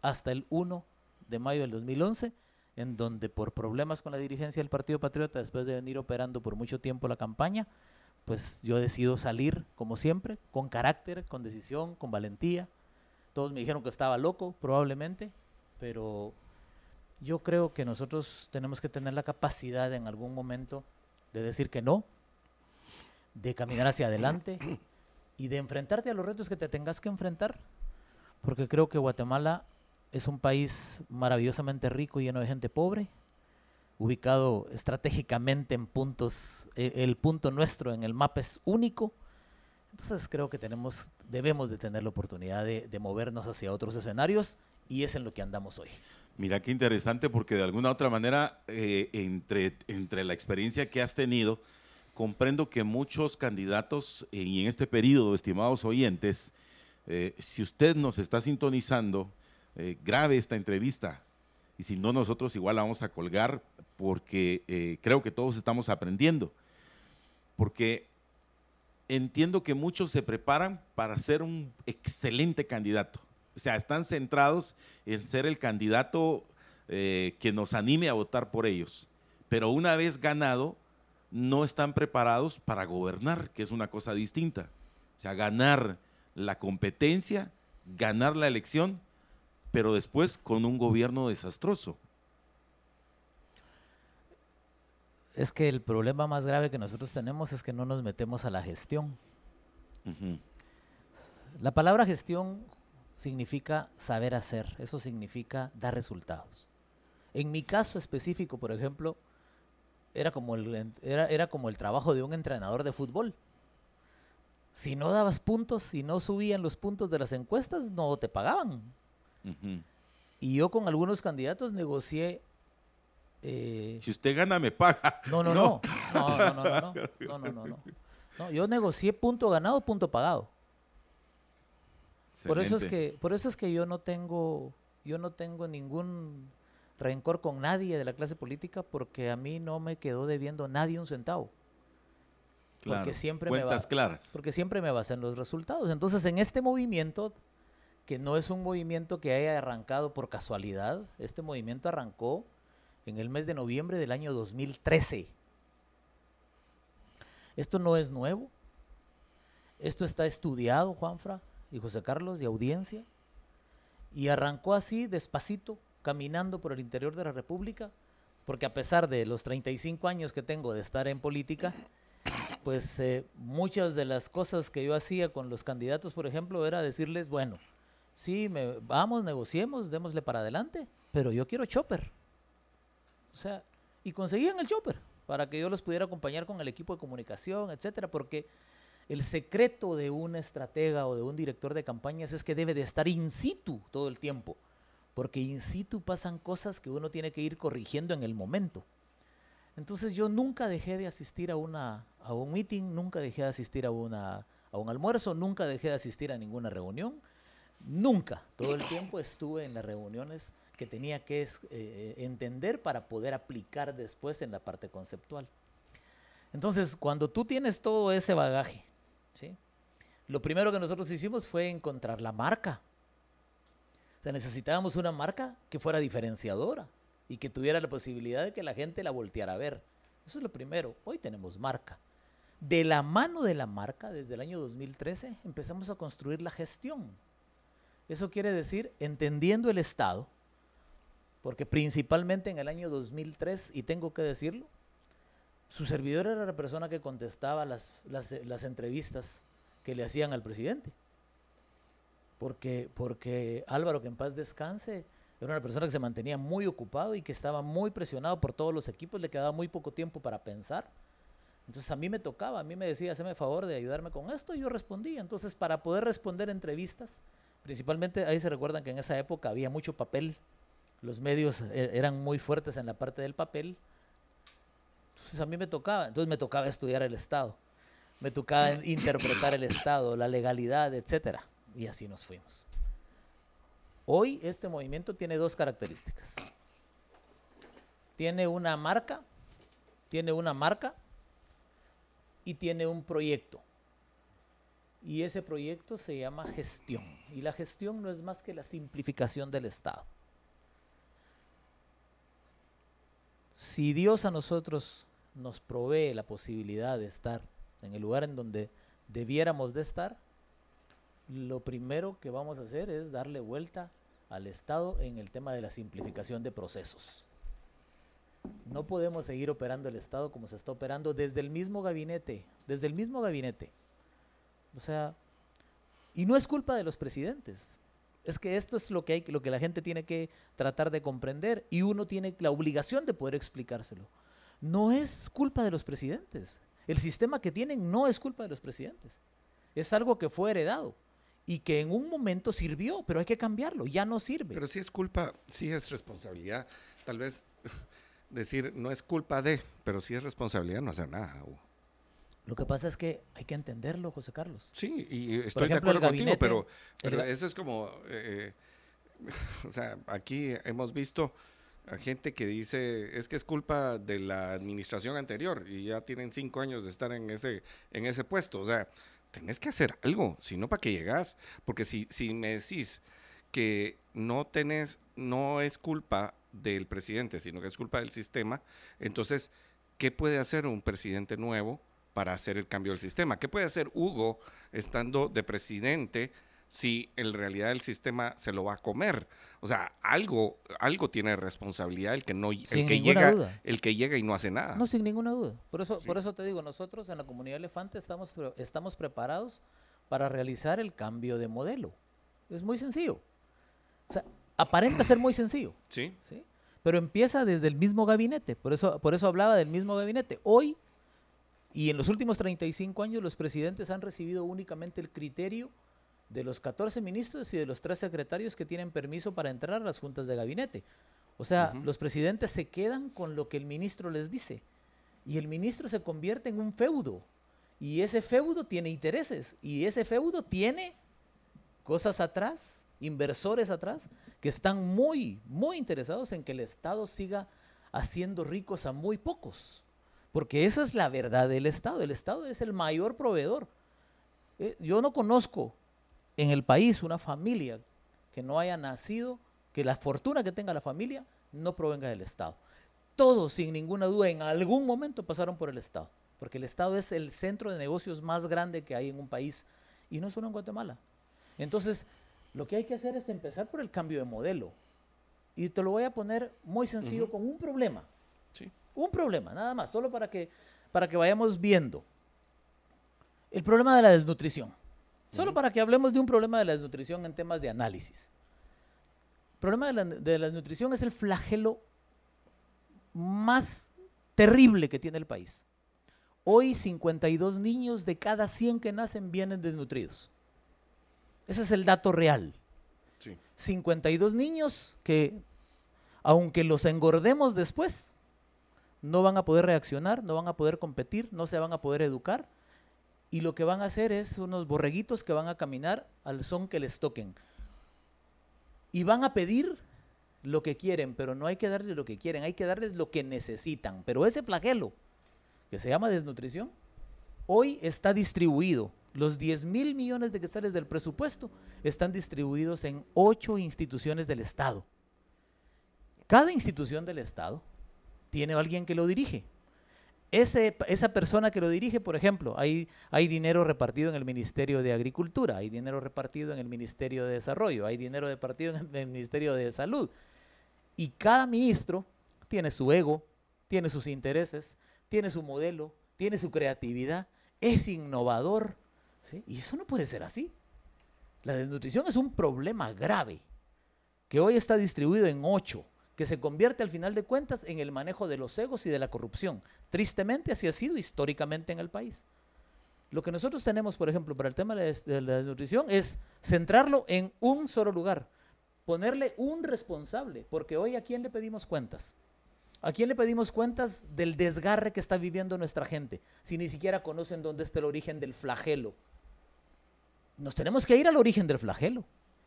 hasta el 1 de mayo del 2011, en donde por problemas con la dirigencia del Partido Patriota, después de venir operando por mucho tiempo la campaña, pues yo decido salir, como siempre, con carácter, con decisión, con valentía. Todos me dijeron que estaba loco, probablemente, pero yo creo que nosotros tenemos que tener la capacidad en algún momento de decir que no, de caminar hacia adelante y de enfrentarte a los retos que te tengas que enfrentar, porque creo que Guatemala es un país maravillosamente rico y lleno de gente pobre, ubicado estratégicamente en puntos, e, el, punto nuestro en el mapa es único. Entonces creo que tenemos, debemos de tener la oportunidad de, movernos hacia otros escenarios y es en lo que andamos hoy. Mira qué interesante porque de alguna otra manera, eh, entre, entre la experiencia que has tenido, comprendo que muchos candidatos, y en este periodo, estimados oyentes, eh, si usted nos está sintonizando, eh, grave esta entrevista, y si no nosotros igual la vamos a colgar porque eh, creo que todos estamos aprendiendo. Porque entiendo que muchos se preparan para ser un excelente candidato. O sea, están centrados en ser el candidato eh, que nos anime a votar por ellos. Pero una vez ganado, no están preparados para gobernar, que es una cosa distinta. O sea, ganar la competencia, ganar la elección pero después con un gobierno desastroso. Es que el problema más grave que nosotros tenemos es que no nos metemos a la gestión. La palabra gestión significa saber hacer, eso significa dar resultados. En mi caso específico, por ejemplo, era como el, era, era como el trabajo de un entrenador de fútbol. Si no dabas puntos, si no subían los puntos de las encuestas, no te pagaban. Y yo con algunos candidatos negocié... eh, Si usted gana, me paga. no, no, no. No, no, no, no, no. No, no, no, yo negocié punto ganado, punto pagado. Por eso es que, por eso es que yo no tengo, yo no tengo ningún rencor con nadie de la clase política porque a mí no me quedó debiendo nadie un centavo. Claro, porque siempre me Cuentas va- claras. Porque siempre me basé en los resultados. Entonces, en este movimiento, que no es un movimiento que haya arrancado por casualidad, este movimiento arrancó en el mes de noviembre del año 2013. Esto no es nuevo. Esto está estudiado, Juanfra y José Carlos, de audiencia. Y arrancó así, despacito, caminando por el interior de la República, porque a pesar de los 35 años que tengo de estar en política, pues eh, muchas de las cosas que yo hacía con los candidatos, por ejemplo, era decirles, bueno, sí, me, vamos, negociemos, démosle para adelante, pero yo quiero chopper. O sea, y conseguían el chopper para que yo los pudiera acompañar con el equipo de comunicación, etcétera, porque el secreto de un estratega o de un director de campañas es que debe de estar in situ todo el tiempo, porque in situ pasan cosas que uno tiene que ir corrigiendo en el momento. Entonces yo nunca dejé de asistir a, una, a un meeting, nunca dejé de asistir a, una, a un almuerzo, nunca dejé de asistir a ninguna reunión, nunca, todo el tiempo estuve en las reuniones que tenía que es- eh, entender para poder aplicar después en la parte conceptual. Entonces, cuando tú tienes todo ese bagaje, ¿sí? lo primero que nosotros hicimos fue encontrar la marca. Necesitábamos una marca que fuera diferenciadora y que tuviera la posibilidad de que la gente la volteara a ver. Eso es lo primero. Hoy tenemos marca. De la mano de la marca, desde el año 2013, empezamos a construir la gestión. Eso quiere decir entendiendo el Estado, porque principalmente en el año 2003, y tengo que decirlo, su servidor era la persona que contestaba las, las entrevistas que le hacían al presidente. Porque, porque Álvaro, que en paz descanse, era una persona que se mantenía muy ocupado y que estaba muy presionado por todos los equipos, le quedaba muy poco tiempo para pensar. Entonces a mí me tocaba, a mí me decía, hazme favor de ayudarme con esto, y yo respondía. Entonces para poder responder entrevistas, principalmente ahí se recuerdan que en esa época había mucho papel, los medios eh, eran muy fuertes en la parte del papel. Entonces a mí me tocaba, entonces me tocaba estudiar el Estado, me tocaba interpretar el Estado, la legalidad, etcétera, y así nos fuimos. Hoy este movimiento tiene dos características. Tiene una marca, tiene una marca y tiene un proyecto. Y ese proyecto se llama gestión. Y la gestión no es más que la simplificación del Estado. Si Dios a nosotros nos provee la posibilidad de estar en el lugar en donde debiéramos de estar, lo primero que vamos a hacer es darle vuelta al Estado en el tema de la simplificación de procesos. No podemos seguir operando el Estado como se está operando desde el mismo gabinete, desde el mismo gabinete. O sea, y no es culpa de los presidentes. Es que esto es lo que hay, lo que la gente tiene que tratar de comprender y uno tiene la obligación de poder explicárselo. No es culpa de los presidentes. El sistema que tienen no es culpa de los presidentes. Es algo que fue heredado y que en un momento sirvió, pero hay que cambiarlo, ya no sirve. Pero sí es culpa, sí es responsabilidad. Tal vez decir no es culpa de, pero sí es responsabilidad no hacer nada. Hugo. Lo que pasa es que hay que entenderlo, José Carlos. Sí, y estoy ejemplo, de acuerdo contigo, gabinete- pero, el pero ga- eso es como, eh, o sea, aquí hemos visto a gente que dice es que es culpa de la administración anterior y ya tienen cinco años de estar en ese, en ese puesto. O sea, tenés que hacer algo, si no, ¿para qué llegás? Porque si, si me decís que no no es culpa del presidente, sino que es culpa del sistema, entonces, ¿qué puede hacer un presidente nuevo para hacer el cambio del sistema? ¿Qué puede hacer Hugo estando de presidente si en realidad el sistema se lo va a comer. O sea, algo, algo tiene responsabilidad el que no el Sin que llega, duda. el que llega y no hace nada. No, sin ninguna duda. Por eso, por eso te digo, nosotros en la comunidad elefante estamos, estamos preparados para realizar el cambio de modelo. Es muy sencillo. O sea, aparenta ser muy sencillo. ¿Sí? ¿sí? Pero empieza desde el mismo gabinete. Por eso, por eso hablaba del mismo gabinete. Hoy y en los últimos 35 años los presidentes han recibido únicamente el criterio de los 14 ministros y de los tres secretarios que tienen permiso para entrar a las juntas de gabinete. O sea, los presidentes se quedan con lo que el ministro les dice. Y el ministro se convierte en un feudo. Y ese feudo tiene intereses. Y ese feudo tiene cosas atrás, inversores atrás, que están muy, muy interesados en que el Estado siga haciendo ricos a muy pocos. Porque esa es la verdad del Estado. El Estado es el mayor proveedor. Eh, yo no conozco en el país una familia que no haya nacido, que la fortuna que tenga la familia no provenga del Estado. Todos, sin ninguna duda, en algún momento pasaron por el Estado. Porque el Estado es el centro de negocios más grande que hay en un país. Y no solo en Guatemala. Entonces, lo que hay que hacer es empezar por el cambio de modelo. Y te lo voy a poner muy sencillo con un problema. Sí. Un problema, nada más, solo para que, para que vayamos viendo. El problema de la desnutrición. Solo para que hablemos de un problema de la desnutrición en temas de análisis. El problema de la, de la desnutrición es el flagelo más terrible que tiene el país. Hoy 52 niños de cada 100 que nacen vienen desnutridos. Ese es el dato real. Sí. 52 niños que, aunque los engordemos después, no van a poder reaccionar, no van a poder competir, no se van a poder educar. Y lo que van a hacer es unos borreguitos que van a caminar al son que les toquen. Y van a pedir lo que quieren, pero no hay que darles lo que quieren, hay que darles lo que necesitan. Pero ese flagelo, que se llama desnutrición, hoy está distribuido. Los 10 mil millones de quetzales del presupuesto están distribuidos en ocho instituciones del Estado. Cada institución del Estado tiene alguien que lo dirige. Esa persona que lo dirige, por ejemplo, hay, dinero repartido en el Ministerio de Agricultura, hay dinero repartido en el Ministerio de Desarrollo, hay dinero repartido en el Ministerio de Salud. Y cada ministro tiene su ego, tiene sus intereses, tiene su modelo, tiene su creatividad, es innovador. Y eso no puede ser así. La desnutrición es un problema grave que hoy está distribuido en ocho, que se convierte al final de cuentas en el manejo de los egos y de la corrupción. Tristemente así ha sido históricamente en el país. Lo que nosotros tenemos, por ejemplo, para el tema de la des- de la desnutrición es centrarlo en un solo lugar, ponerle un responsable, porque hoy a quién le pedimos cuentas. ¿A quién le pedimos cuentas del desgarre que está viviendo nuestra gente? Si ni siquiera conocen dónde está el origen del flagelo. Nos tenemos que ir al origen del flagelo.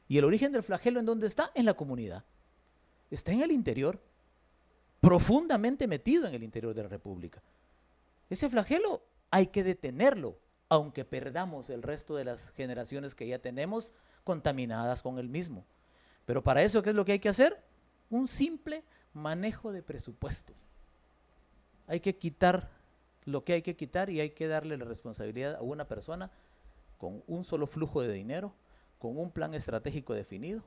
¿Y el origen del flagelo en dónde está? En la comunidad. Está en el interior, profundamente metido en el interior de la República. Ese flagelo hay que detenerlo, aunque perdamos el resto de las generaciones que ya tenemos contaminadas con el mismo. Pero para eso, ¿qué es lo que hay que hacer? Un simple manejo de presupuesto. Hay que quitar lo que hay que quitar y hay que darle la responsabilidad a una persona con un solo flujo de dinero, con un plan estratégico definido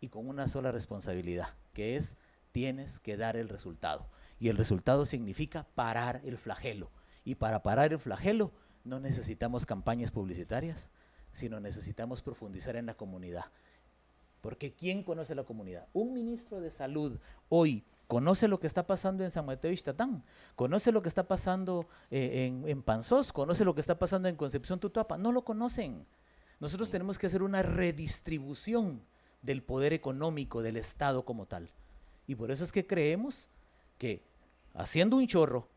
y con una sola responsabilidad, que es tienes que dar el resultado. Y el resultado significa parar el flagelo. Y para parar el flagelo no necesitamos campañas publicitarias, sino necesitamos profundizar en la comunidad. Porque ¿quién conoce la comunidad? Un ministro de salud hoy conoce lo que está pasando en San Mateo Ixtatán, conoce lo que está pasando eh, en, en Panzós, conoce lo que está pasando en Concepción Tutuapa. No lo conocen. Nosotros tenemos que hacer una redistribución del poder económico del Estado como tal. Y por eso es que creemos que haciendo un chorro,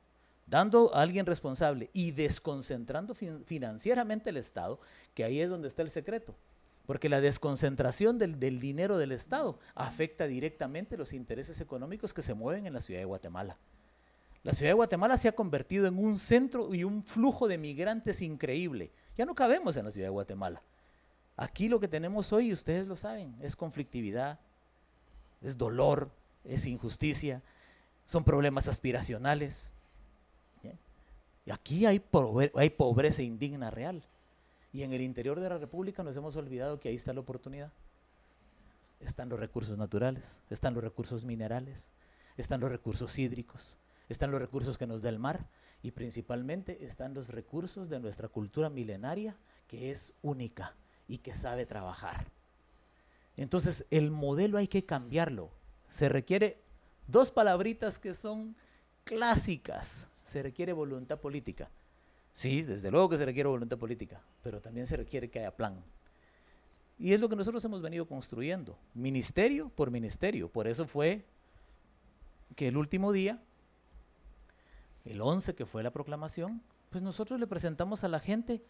dando a alguien responsable y desconcentrando fin- financieramente el Estado, que ahí es donde está el secreto. Porque la desconcentración del, del dinero del Estado afecta directamente los intereses económicos que se mueven en la ciudad de Guatemala. La ciudad de Guatemala se ha convertido en un centro y un flujo de migrantes increíble. Ya no cabemos en la ciudad de Guatemala. Aquí lo que tenemos hoy, ustedes lo saben, es conflictividad, es dolor, es injusticia, son problemas aspiracionales. Y aquí hay, hay pobreza indigna real. Y en el interior de la República nos hemos olvidado que ahí está la oportunidad. Están los recursos naturales, están los recursos minerales, están los recursos hídricos, están los recursos que nos da el mar y principalmente están los recursos de nuestra cultura milenaria que es única y que sabe trabajar. Entonces el modelo hay que cambiarlo. Se requiere dos palabritas que son clásicas. Se requiere voluntad política. Sí, desde luego que se requiere voluntad política, pero también se requiere que haya plan. Y es lo que nosotros hemos venido construyendo, ministerio por ministerio. Por eso fue que el último día, el 11 que fue la proclamación, pues nosotros le presentamos a la gente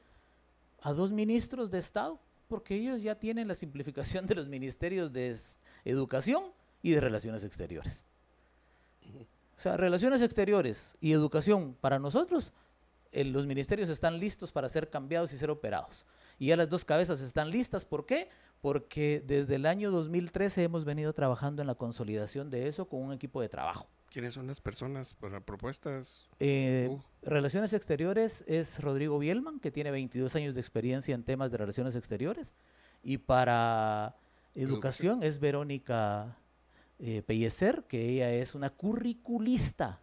a dos ministros de Estado, porque ellos ya tienen la simplificación de los ministerios de educación y de relaciones exteriores. O sea, relaciones exteriores y educación para nosotros, los ministerios están listos para ser cambiados y ser operados. Y ya las dos cabezas están listas. ¿Por qué? Porque desde el año 2013 hemos venido trabajando en la consolidación de eso con un equipo de trabajo. ¿Quiénes son las personas para propuestas? Eh, uh. Relaciones Exteriores es Rodrigo Bielman, que tiene 22 años de experiencia en temas de relaciones exteriores. Y para educación, es Verónica eh, Pellecer, que ella es una curriculista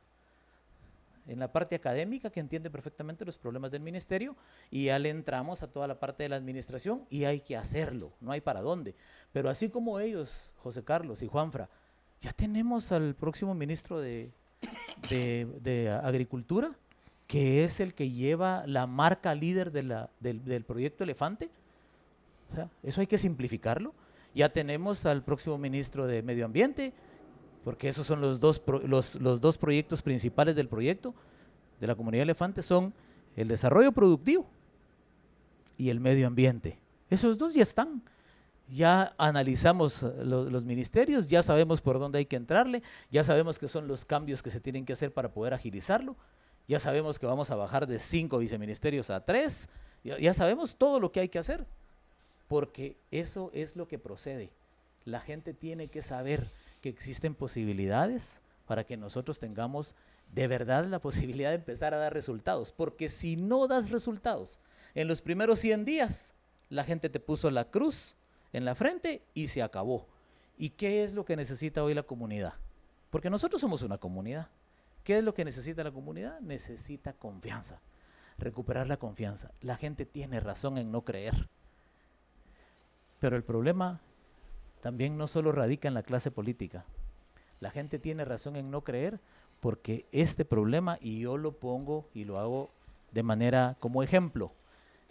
en la parte académica que entiende perfectamente los problemas del ministerio y ya le entramos a toda la parte de la administración y hay que hacerlo, no hay para dónde. Pero así como ellos, José Carlos y Juanfra, ya tenemos al próximo ministro de, de, Agricultura, que es el que lleva la marca líder de la, del, del proyecto Elefante. O sea, eso hay que simplificarlo. Ya tenemos al próximo ministro de Medio Ambiente, porque esos son los dos, los, los dos proyectos principales del proyecto de la comunidad elefante, son el desarrollo productivo y el medio ambiente. Esos dos ya están. Ya analizamos los ministerios, ya sabemos por dónde hay que entrarle, ya sabemos qué son los cambios que se tienen que hacer para poder agilizarlo, ya sabemos que vamos a bajar de cinco viceministerios a tres, ya sabemos todo lo que hay que hacer, porque eso es lo que procede. La gente tiene que saber que existen posibilidades para que nosotros tengamos de verdad la posibilidad de empezar a dar resultados. Porque si no das resultados, en los primeros 100 días, la gente te puso la cruz en la frente y se acabó. ¿Y qué es lo que necesita hoy la comunidad? Porque nosotros somos una comunidad. ¿Qué es lo que necesita la comunidad? Necesita confianza, recuperar la confianza. La gente tiene razón en no creer. Pero el problema también no solo radica en la clase política. La gente tiene razón en no creer porque este problema, y yo lo pongo y lo hago de manera como ejemplo,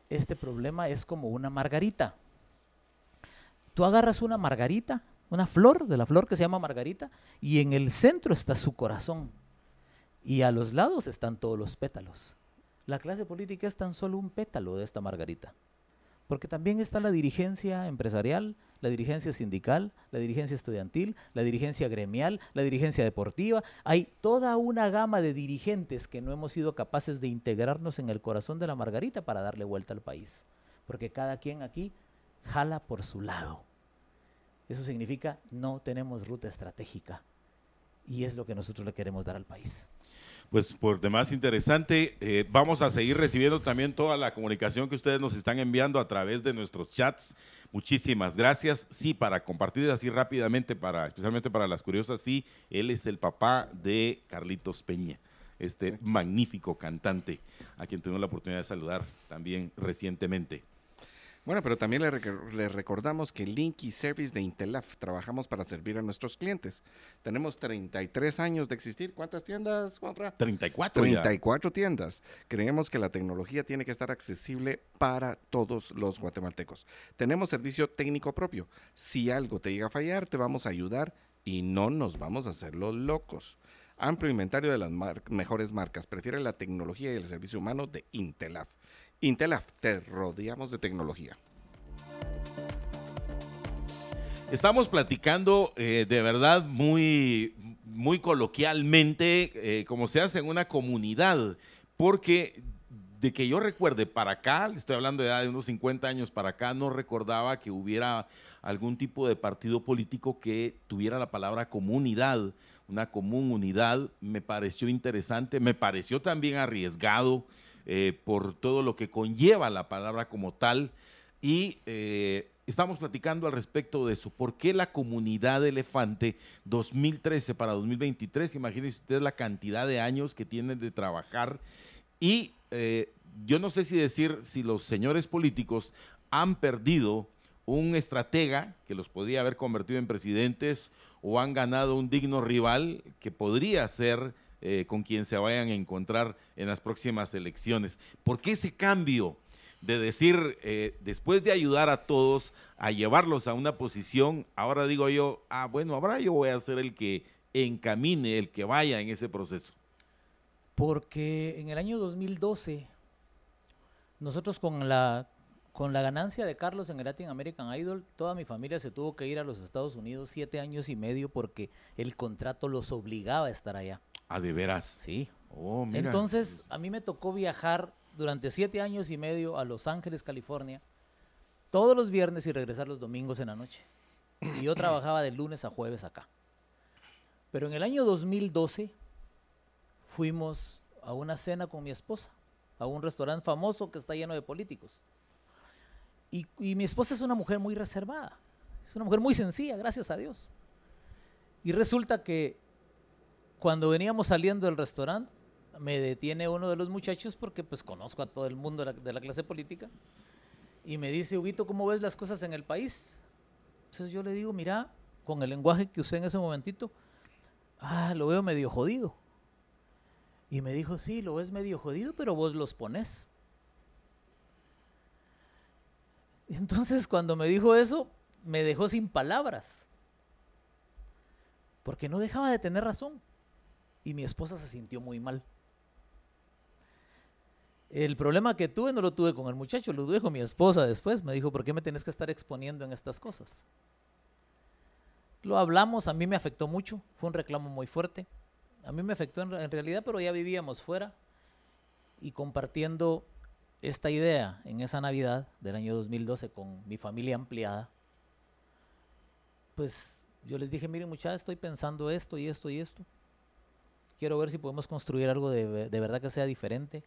este problema es como una margarita. Tú agarras una margarita, una flor, de la flor que se llama margarita, y en el centro está su corazón. Y a los lados están todos los pétalos. La clase política es tan solo un pétalo de esta margarita. Porque también está la dirigencia empresarial, la dirigencia sindical, la dirigencia estudiantil, la dirigencia gremial, la dirigencia deportiva. Hay toda una gama de dirigentes que no hemos sido capaces de integrarnos en el corazón de la Margarita para darle vuelta al país. Porque cada quien aquí jala por su lado. Eso significa no tenemos ruta estratégica. Y es lo que nosotros le queremos dar al país pues por demás interesante. Eh, vamos a seguir recibiendo también toda la comunicación que ustedes nos están enviando a través de nuestros chats. Muchísimas gracias. Sí, para compartir así rápidamente, para, especialmente para las curiosas, sí, él es el papá de Carlitos Peña, este magnífico cantante, a quien tuvimos la oportunidad de saludar también recientemente. Bueno, pero también le, recordamos que Linky Service de Intelaf trabajamos para servir a nuestros clientes. Tenemos 33 años de existir. ¿Cuántas tiendas, Juanfra? 34. 34 tiendas. Creemos que la tecnología tiene que estar accesible para todos los guatemaltecos. Tenemos servicio técnico propio. Si algo te llega a fallar, te vamos a ayudar y no nos vamos a hacer los locos. Amplio inventario de las mejores marcas. Prefiere la tecnología y el servicio humano de Intelaf. Intelaf, te rodeamos de tecnología. Estamos platicando eh, de verdad muy, muy coloquialmente, eh, como se hace en una comunidad, porque de que yo recuerde para acá, estoy hablando de, de unos 50 años para acá, no recordaba que hubiera algún tipo de partido político que tuviera la palabra comunidad, una común unidad. Me pareció interesante, me pareció también arriesgado eh, por todo lo que conlleva la palabra como tal. Y eh, estamos platicando al respecto de eso. ¿Por qué la comunidad elefante 2013 para 2023? Imagínense ustedes la cantidad de años que tienen de trabajar. Y eh, yo no sé si decir si los señores políticos han perdido un estratega que los podría haber convertido en presidentes o han ganado un digno rival que podría ser eh, con quien se vayan a encontrar en las próximas elecciones. ¿Por qué ese cambio de decir, eh, después de ayudar a todos a llevarlos a una posición, ahora digo yo, ah, bueno, ahora yo voy a ser el que encamine, el que vaya en ese proceso? Porque en el año 2012, nosotros con la, con la ganancia de Carlos en el Latin American Idol, toda mi familia se tuvo que ir a los Estados Unidos siete años y medio porque el contrato los obligaba a estar allá. Ah, de veras. Sí. Oh, mira. Entonces, a mí me tocó viajar durante siete años y medio a Los Ángeles, California, todos los viernes y regresar los domingos en la noche. Y yo trabajaba de lunes a jueves acá. Pero en el año 2012 fuimos a una cena con mi esposa, a un restaurante famoso que está lleno de políticos. Y, y mi esposa es una mujer muy reservada, es una mujer muy sencilla, gracias a Dios. Y resulta que cuando veníamos saliendo del restaurante, me detiene uno de los muchachos porque pues conozco a todo el mundo de la, clase política y me dice, Huguito, ¿cómo ves las cosas en el país? Entonces yo le digo, mira, con el lenguaje que usé en ese momentito, ah, lo veo medio jodido. Y me dijo, sí, lo ves medio jodido, pero vos los pones. Entonces cuando me dijo eso, me dejó sin palabras. Porque no dejaba de tener razón. Y mi esposa se sintió muy mal. El problema que tuve no lo tuve con el muchacho, lo tuve con mi esposa después. Me dijo, ¿por qué me tienes que estar exponiendo en estas cosas? Lo hablamos, a mí me afectó mucho, fue un reclamo muy fuerte. A mí me afectó en, en realidad, pero ya vivíamos fuera y compartiendo esta idea en esa Navidad del año 2012 con mi familia ampliada, pues yo les dije, miren muchachos, estoy pensando esto y esto y esto. Quiero ver si podemos construir algo de, de verdad que sea diferente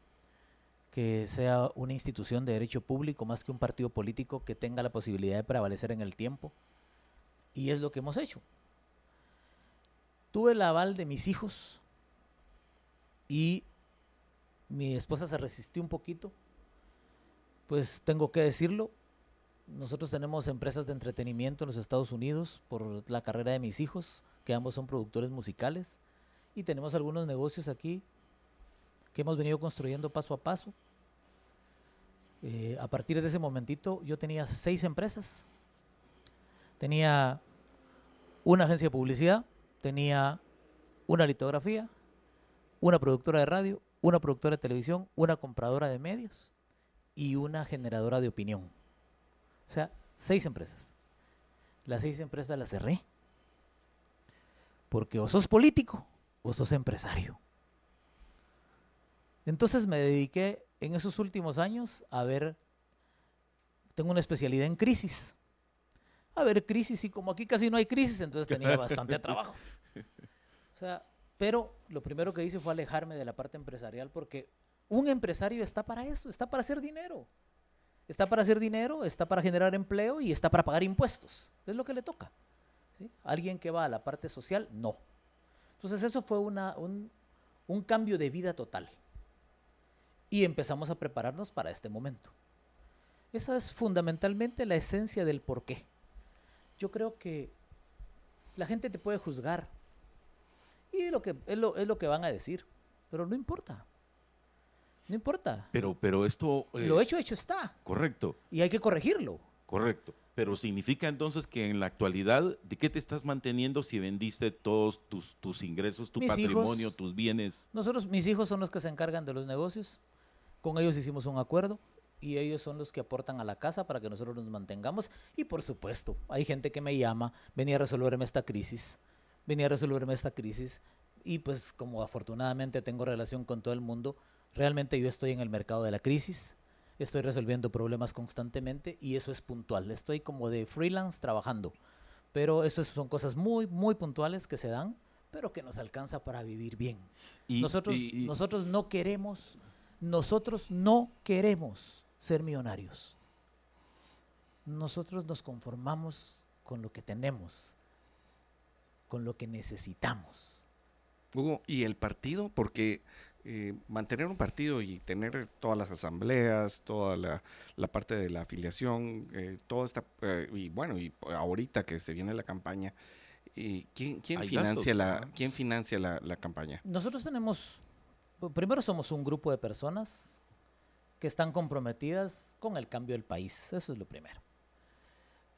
que sea una institución de derecho público más que un partido político que tenga la posibilidad de prevalecer en el tiempo. Y es lo que hemos hecho. Tuve el aval de mis hijos y mi esposa se resistió un poquito. Pues tengo que decirlo, nosotros tenemos empresas de entretenimiento en los Estados Unidos por la carrera de mis hijos, que ambos son productores musicales, y tenemos algunos negocios aquí que hemos venido construyendo paso a paso. Eh, a partir de ese momentito yo tenía seis empresas. Tenía una agencia de publicidad, tenía una litografía, una productora de radio, una productora de televisión, una compradora de medios y una generadora de opinión. O sea, seis empresas. Las seis empresas las cerré. Porque o sos político o sos empresario. Entonces me dediqué en esos últimos años a ver, tengo una especialidad en crisis. A ver crisis y como aquí casi no hay crisis, entonces tenía bastante trabajo. O sea, pero lo primero que hice fue alejarme de la parte empresarial porque un empresario está para eso, está para hacer dinero. Está para hacer dinero, está para generar empleo y está para pagar impuestos. Es lo que le toca. ¿sí? Alguien que va a la parte social, no. Entonces eso fue una, un, un cambio de vida total y empezamos a prepararnos para este momento. Esa es fundamentalmente la esencia del por qué. Yo creo que la gente te puede juzgar y lo que, es, lo, es lo que van a decir, pero no importa. No importa. Pero, pero esto... eh, lo hecho, hecho está. Correcto. Y hay que corregirlo. Correcto. Pero significa entonces que en la actualidad, ¿de qué te estás manteniendo si vendiste todos tus, tus ingresos, tu Mis patrimonio, hijos. tus bienes? Nosotros, mis hijos son los que se encargan de los negocios. Con ellos hicimos un acuerdo y ellos son los que aportan a la casa para que nosotros nos mantengamos. Y por supuesto, hay gente que me llama, venía a resolverme esta crisis, venía a resolverme esta crisis. Y pues como afortunadamente tengo relación con todo el mundo, realmente yo estoy en el mercado de la crisis, estoy resolviendo problemas constantemente y eso es puntual. Estoy como de freelance trabajando. Pero eso es- son cosas muy, muy puntuales que se dan, pero que nos alcanza para vivir bien. Y- nosotros, y- y- nosotros no queremos nosotros no queremos ser millonarios. Nosotros nos conformamos con lo que tenemos, con lo que necesitamos. Hugo, ¿y el partido? Porque eh, mantener un partido y tener todas las asambleas, toda la, la parte de la afiliación, eh, toda esta, eh, y bueno, y ahorita que se viene la campaña, eh, ¿quién, quién Hay financia, gastos, la, ¿no? ¿quién financia la, la campaña? Nosotros tenemos, primero somos un grupo de personas que están comprometidas con el cambio del país, eso es lo primero.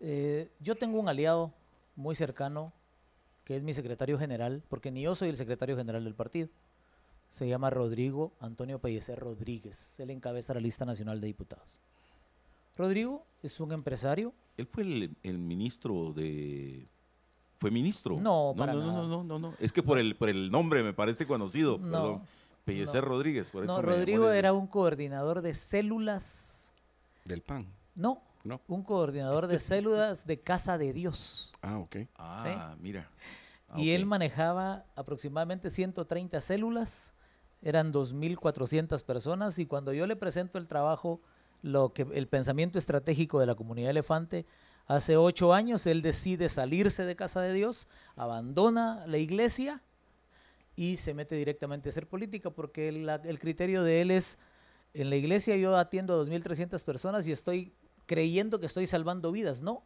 Eh, yo tengo un aliado muy cercano, que es mi secretario general, porque ni yo soy el secretario general del partido. Se llama Rodrigo Antonio Pellecer Rodríguez, él encabeza la lista nacional de diputados. Rodrigo es un empresario, Él fue el, el ministro de... ¿Fue ministro? No, no, para no, no, nada. no, no, no. Es que por el, por el nombre me parece conocido. No, perdón. Pellecer no. Rodríguez, por eso no, Rodrigo era un coordinador de células, Del PAN. no, No. un coordinador de células de Casa de Dios. Ah, ok. Ah, mira. Ah, y él manejaba aproximadamente 130 células, eran 2.400 personas y cuando yo le presento el trabajo, lo que, el pensamiento estratégico de la comunidad elefante, hace ocho años él decide salirse de Casa de Dios, abandona la iglesia y se mete directamente a hacer política porque el, el criterio de él es, en la iglesia yo atiendo a 2.300 personas y estoy creyendo que estoy salvando vidas, no.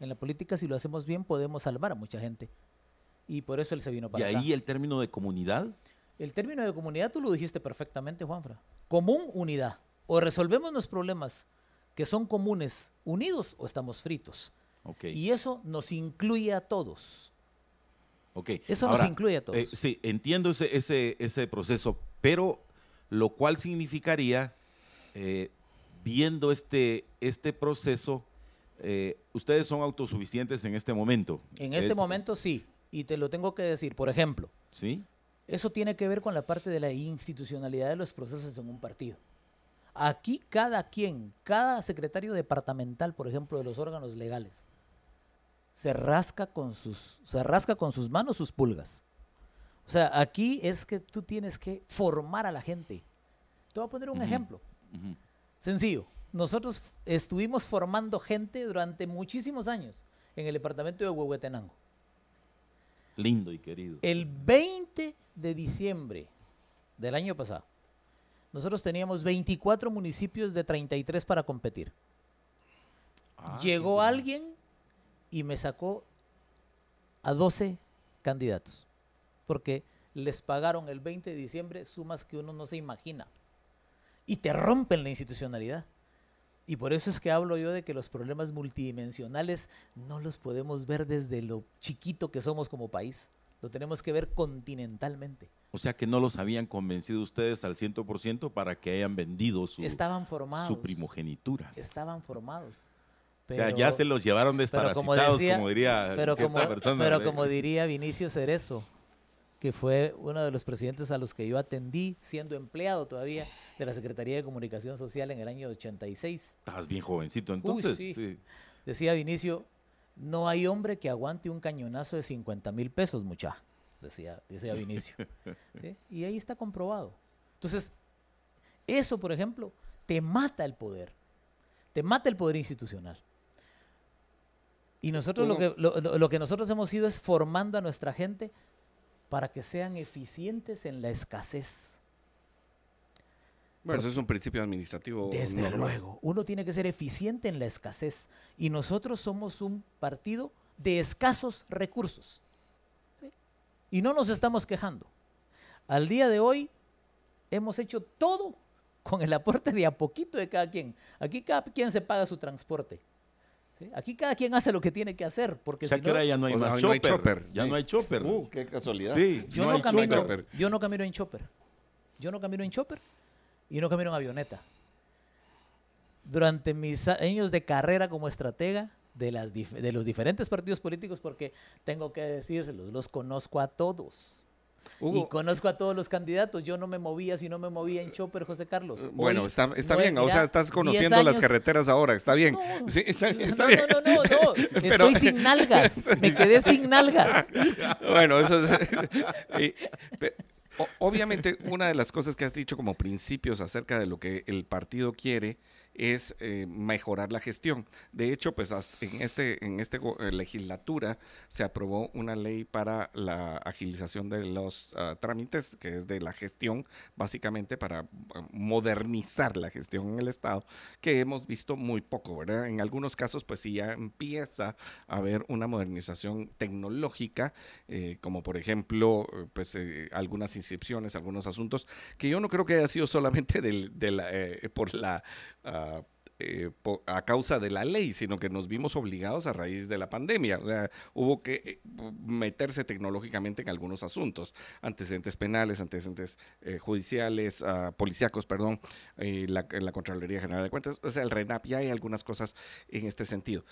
En la política si lo hacemos bien podemos salvar a mucha gente. Y por eso él se vino Y para acá. ahí el término de comunidad. El término de comunidad tú lo dijiste perfectamente, Juanfra. Común, unidad. O resolvemos los problemas que son comunes unidos o estamos fritos. Ok. Y eso nos incluye a todos. ok. Eso nos incluye a todos. eh, sí, entiendo ese, ese, ese proceso, pero lo cual significaría, eh, viendo este, este proceso, eh, ustedes son autosuficientes en este momento. en este Es- momento sí. Y te lo tengo que decir. Por ejemplo, ¿Sí? Eso tiene que ver con la parte de la institucionalidad de los procesos en un partido. Aquí cada quien, cada secretario departamental, por ejemplo, de los órganos legales, se rasca con sus, se rasca con sus manos sus pulgas. O sea, aquí es que tú tienes que formar a la gente. Te voy a poner un ejemplo. Sencillo. Nosotros estuvimos formando gente durante muchísimos años en el departamento de Huehuetenango. Lindo y querido. El 20 de diciembre del año pasado, nosotros teníamos 24 municipios de 33 para competir. Ah, Llegó alguien y me sacó a 12 candidatos, porque les pagaron el 20 de diciembre sumas que uno no se imagina. Y te rompen la institucionalidad. Y por eso es que hablo yo de que los problemas multidimensionales no los podemos ver desde lo chiquito que somos como país. Lo tenemos que ver continentalmente. O sea que no los habían convencido ustedes al 100% para que hayan vendido su, Estaban formados. su primogenitura. Estaban formados. o sea, ya se los llevaron como desparasitados, decía- como diría pero cierta como, persona. pero ¿eh? como diría Vinicio Cerezo, que fue uno de los presidentes a los que yo atendí, siendo empleado todavía de la Secretaría de Comunicación Social en el año 86, Estabas bien jovencito, entonces. sí. sí. decía Vinicio, no hay hombre que aguante un cañonazo de 50 mil pesos, mucha, decía, decía Vinicio. ¿Sí? Y ahí está comprobado. Entonces, eso, por ejemplo, te mata el poder, te mata el poder institucional. Y nosotros lo que, lo que nosotros hemos ido es formando a nuestra gente para que sean eficientes en la escasez. Bueno, eso es un principio administrativo. Desde normal. luego, uno tiene que ser eficiente en la escasez y nosotros somos un partido de escasos recursos. ¿sí? Y no nos estamos quejando. Al día de hoy hemos hecho todo con el aporte de a poquito de cada quien. Aquí cada quien se paga su transporte. ¿Sí? Aquí cada quien hace lo que tiene que hacer. Porque O sea si que no- ahora ya no hay O sea, más no hay chopper. chopper, Ya sí. no hay chopper. Uh, qué casualidad. sí, yo no, no, hay camino, chopper. chopper. yo no camino en chopper. Yo no camino en chopper y no camino en avioneta. Durante mis años de carrera como estratega de, las dif- de los diferentes partidos políticos, porque tengo que decírselos, los conozco a todos. Y conozco a todos los candidatos. Yo no me movía si no me movía en chopper, José Carlos. bueno, Hoy, está, está bien. o sea, estás 10 conociendo las carreteras ahora. Está bien. No, Sí, está, está no, bien. no, no, no, no. Pero- Estoy sin nalgas. Me quedé sin nalgas. Bueno, eso es. y- pe- obviamente, una de las cosas que has dicho como principios acerca de lo que el partido quiere es eh, mejorar la gestión. De hecho, pues en este en esta eh, legislatura se aprobó una ley para la agilización de los ah, trámites, que es de la gestión, básicamente para ah, modernizar la gestión en el Estado, que hemos visto muy poco, ¿verdad? En algunos casos, pues sí ya empieza a haber una modernización tecnológica, eh, como por ejemplo, pues algunas inscripciones, algunos asuntos, que yo no creo que haya sido solamente de la, por la eh, a causa de la ley, sino que nos vimos obligados a raíz de la pandemia. O sea, hubo que eh, meterse tecnológicamente en algunos asuntos, antecedentes penales, antecedentes eh, judiciales, uh, policíacos, perdón, la, la, Contraloría General de Cuentas. O sea, el RENAP ya hay algunas cosas en este sentido.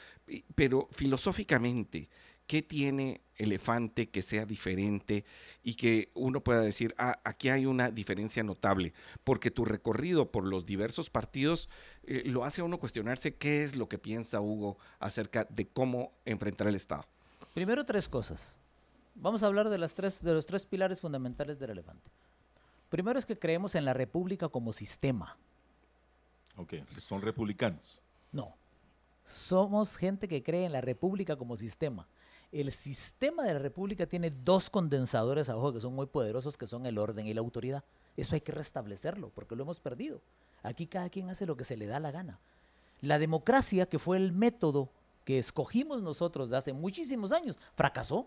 Pero filosóficamente, ¿qué tiene elefante que sea diferente y que uno pueda decir, ah, aquí hay una diferencia notable? Porque tu recorrido por los diversos partidos eh, lo hace a uno cuestionarse qué es lo que piensa Hugo acerca de cómo enfrentar el Estado. Primero, tres cosas. Vamos a hablar de, las tres, de los tres pilares fundamentales del elefante. Primero es que creemos en la república como sistema. Ok, son republicanos. No, somos gente que cree en la república como sistema. El sistema de la República tiene dos condensadores abajo que son muy poderosos, que son el orden y la autoridad. Eso hay que restablecerlo, porque lo hemos perdido. Aquí cada quien hace lo que se le da la gana. La democracia, que fue el método que escogimos nosotros de hace muchísimos años, fracasó.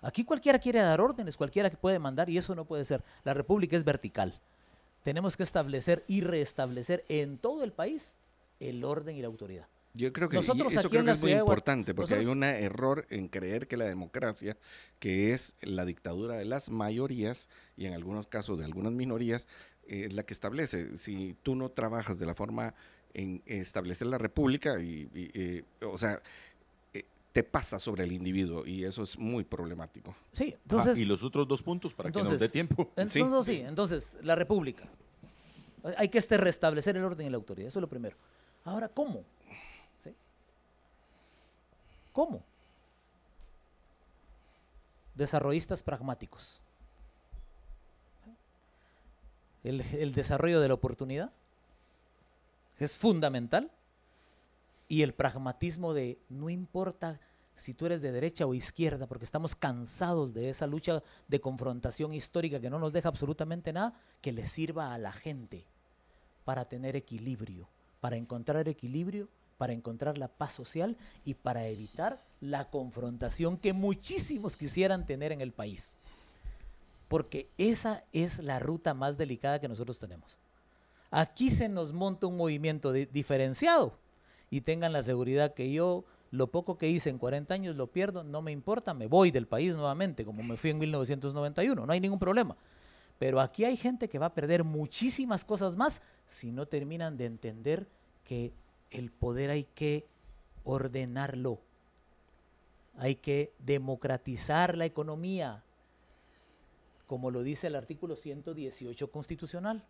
Aquí cualquiera quiere dar órdenes, cualquiera puede mandar y eso no puede ser. La república es vertical. Tenemos que establecer y restablecer en todo el país el orden y la autoridad. Yo creo que nosotros eso creo que es muy importante porque hay un error en creer que la democracia, que es la dictadura de las mayorías y en algunos casos de algunas minorías, es la que establece. Si tú no trabajas de la forma en establecer la república, y, o sea, eh, te pasa sobre el individuo y eso es muy problemático. Sí, entonces. y los otros dos puntos para que nos dé tiempo. Entonces, sí. entonces, la república. Hay que este restablecer el orden y la autoridad, eso es lo primero. Ahora, ¿cómo? ¿Cómo? Desarrollistas pragmáticos. El, desarrollo de la oportunidad es fundamental y el pragmatismo de no importa si tú eres de derecha o izquierda, porque estamos cansados de esa lucha de confrontación histórica que no nos deja absolutamente nada, que le sirva a la gente para tener equilibrio, para encontrar equilibrio para encontrar la paz social y para evitar la confrontación que muchísimos quisieran tener en el país. Porque esa es la ruta más delicada que nosotros tenemos. Aquí se nos monta un movimiento diferenciado y tengan la seguridad que yo lo poco que hice en 40 años lo pierdo, no me importa, me voy del país nuevamente, como me fui en 1991, no hay ningún problema. Pero aquí hay gente que va a perder muchísimas cosas más si no terminan de entender que el poder hay que ordenarlo. Hay que democratizar la economía, como lo dice el artículo 118 constitucional.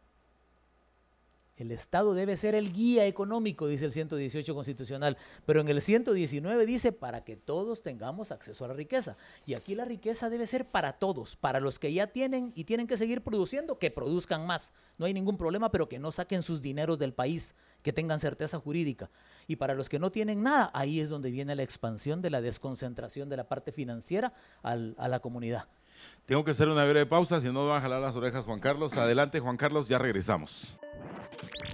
El Estado debe ser el guía económico, dice el 118 constitucional, pero en el 119 dice para que todos tengamos acceso a la riqueza. Y aquí la riqueza debe ser para todos, para los que ya tienen y tienen que seguir produciendo, que produzcan más. No hay ningún problema, pero que no saquen sus dineros del país, que tengan certeza jurídica. Y para los que no tienen nada, ahí es donde viene la expansión de la desconcentración de la parte financiera a la comunidad. Tengo que hacer una breve pausa, si no me van a jalar las orejas Juan Carlos. Adelante Juan Carlos, ya regresamos.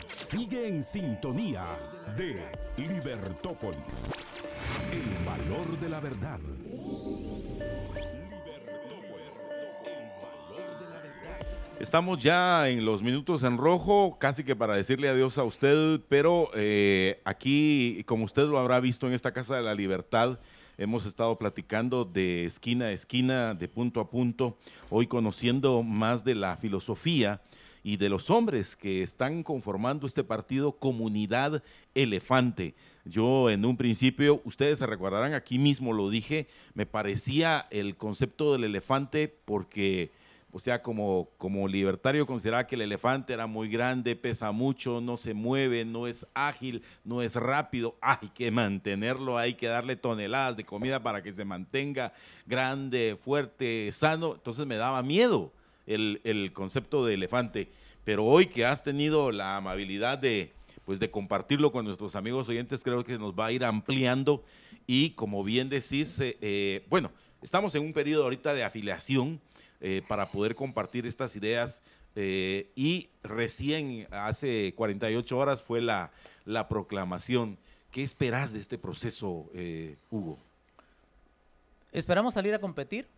Sigue en sintonía de Libertópolis. El valor de la verdad. Estamos ya en los minutos en rojo, casi que para decirle adiós a usted, pero eh, aquí, como usted lo habrá visto en esta Casa de la Libertad, hemos estado platicando de esquina a esquina, de punto a punto, hoy conociendo más de la filosofía y de los hombres que están conformando este partido Comunidad Elefante. Yo en un principio, ustedes se recordarán, aquí mismo lo dije, me parecía el concepto del elefante porque o sea, como, como libertario consideraba que el elefante era muy grande, pesa mucho, no se mueve, no es ágil, no es rápido. Hay que mantenerlo, hay que darle toneladas de comida para que se mantenga grande, fuerte, sano. Entonces me daba miedo el, el concepto de elefante, pero hoy que has tenido la amabilidad de, pues de compartirlo con nuestros amigos oyentes, creo que nos va a ir ampliando y como bien decís, eh, eh, bueno, estamos en un periodo ahorita de afiliación eh, para poder compartir estas ideas y recién hace 48 horas fue la, la proclamación. ¿Qué esperas de este proceso, Hugo? Esperamos salir a competir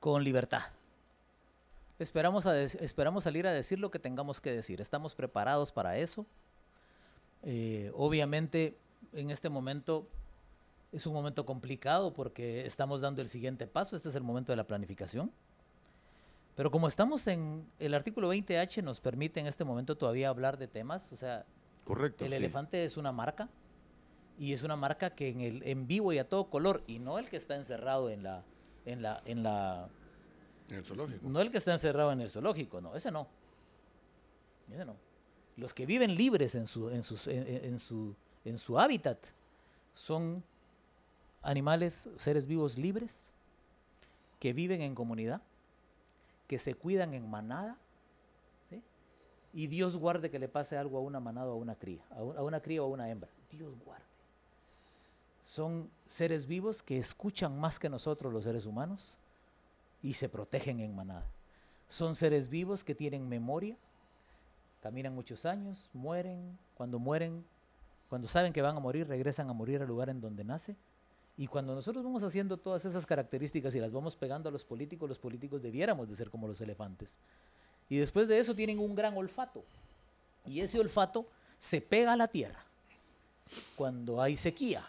con libertad. Esperamos, esperamos salir a decir lo que tengamos que decir. Estamos preparados para eso. Eh, obviamente, en este momento es un momento complicado porque estamos dando el siguiente paso. Este es el momento de la planificación. Pero como estamos en el artículo 20H, nos permite en este momento todavía hablar de temas. O sea, Correcto, el elefante es una marca y es una marca que en el en vivo y a todo color y no el que está encerrado en la en la en la en el zoológico. No el que está encerrado en el zoológico, no, ese no. Ese no. Los que viven libres en su, en, sus, en, su, en su hábitat son animales, seres vivos libres, que viven en comunidad, que se cuidan en manada, y Dios guarde que le pase algo a una manada o a una cría, a una cría o a una hembra. Dios guarde. Son seres vivos que escuchan más que nosotros los seres humanos, y se protegen en manada. Son seres vivos que tienen memoria, caminan muchos años, mueren, cuando mueren, cuando saben que van a morir, regresan a morir al lugar en donde nace. Y cuando nosotros vamos haciendo todas esas características y las vamos pegando a los políticos, los políticos debiéramos de ser como los elefantes. Y después de eso tienen un gran olfato. Y ese olfato se pega a la tierra cuando hay sequía.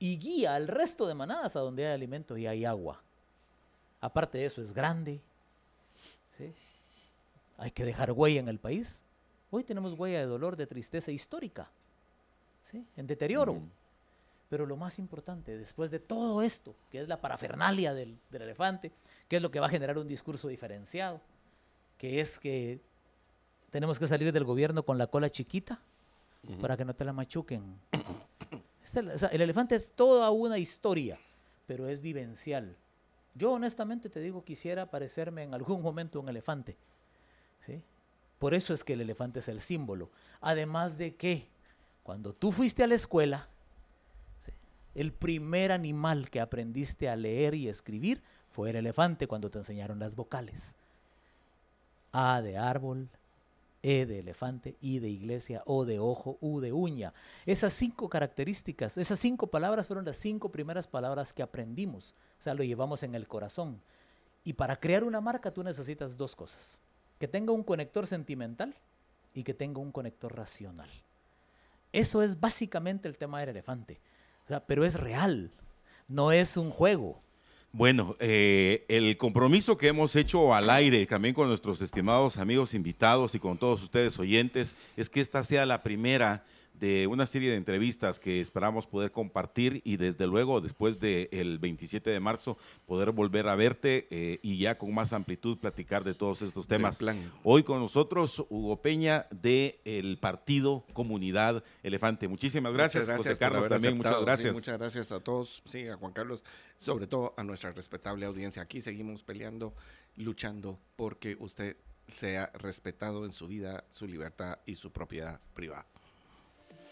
Y guía al resto de manadas a donde hay alimento y hay agua. Aparte de eso, es grande. Hay que dejar huella en el país. Hoy tenemos huella de dolor, de tristeza histórica, en deterioro. Pero lo más importante, después de todo esto, que es la parafernalia del, elefante, que es lo que va a generar un discurso diferenciado, que es que tenemos que salir del gobierno con la cola chiquita para que no te la machuquen. el elefante es toda una historia, pero es vivencial. Yo honestamente te digo, quisiera parecerme en algún momento un elefante. ¿sí? Por eso es que el elefante es el símbolo. Además de que cuando tú fuiste a la escuela, el primer animal que aprendiste a leer y escribir fue el elefante cuando te enseñaron las vocales. A de árbol, e de elefante, I de iglesia, O de ojo, U de uña. Esas cinco características, esas cinco palabras fueron las cinco primeras palabras que aprendimos. O sea, lo llevamos en el corazón. Y para crear una marca tú necesitas dos cosas. Que tenga un conector sentimental y que tenga un conector racional. Eso es básicamente el tema del elefante. Pero es real, no es un juego. Bueno, eh, el compromiso que hemos hecho al aire también con nuestros estimados amigos invitados y con todos ustedes oyentes es que esta sea la primera de una serie de entrevistas que esperamos poder compartir y desde luego después del 27 de marzo poder volver a verte eh, y ya con más amplitud platicar de todos estos temas. Hoy con nosotros Hugo Peña del el partido Comunidad Elefante. Muchísimas gracias, José Carlos también. Muchas gracias. muchas gracias a todos, sí, a Juan Carlos, sobre todo a nuestra respetable audiencia. Aquí seguimos peleando, luchando porque usted sea respetado en su vida, su libertad y su propiedad privada.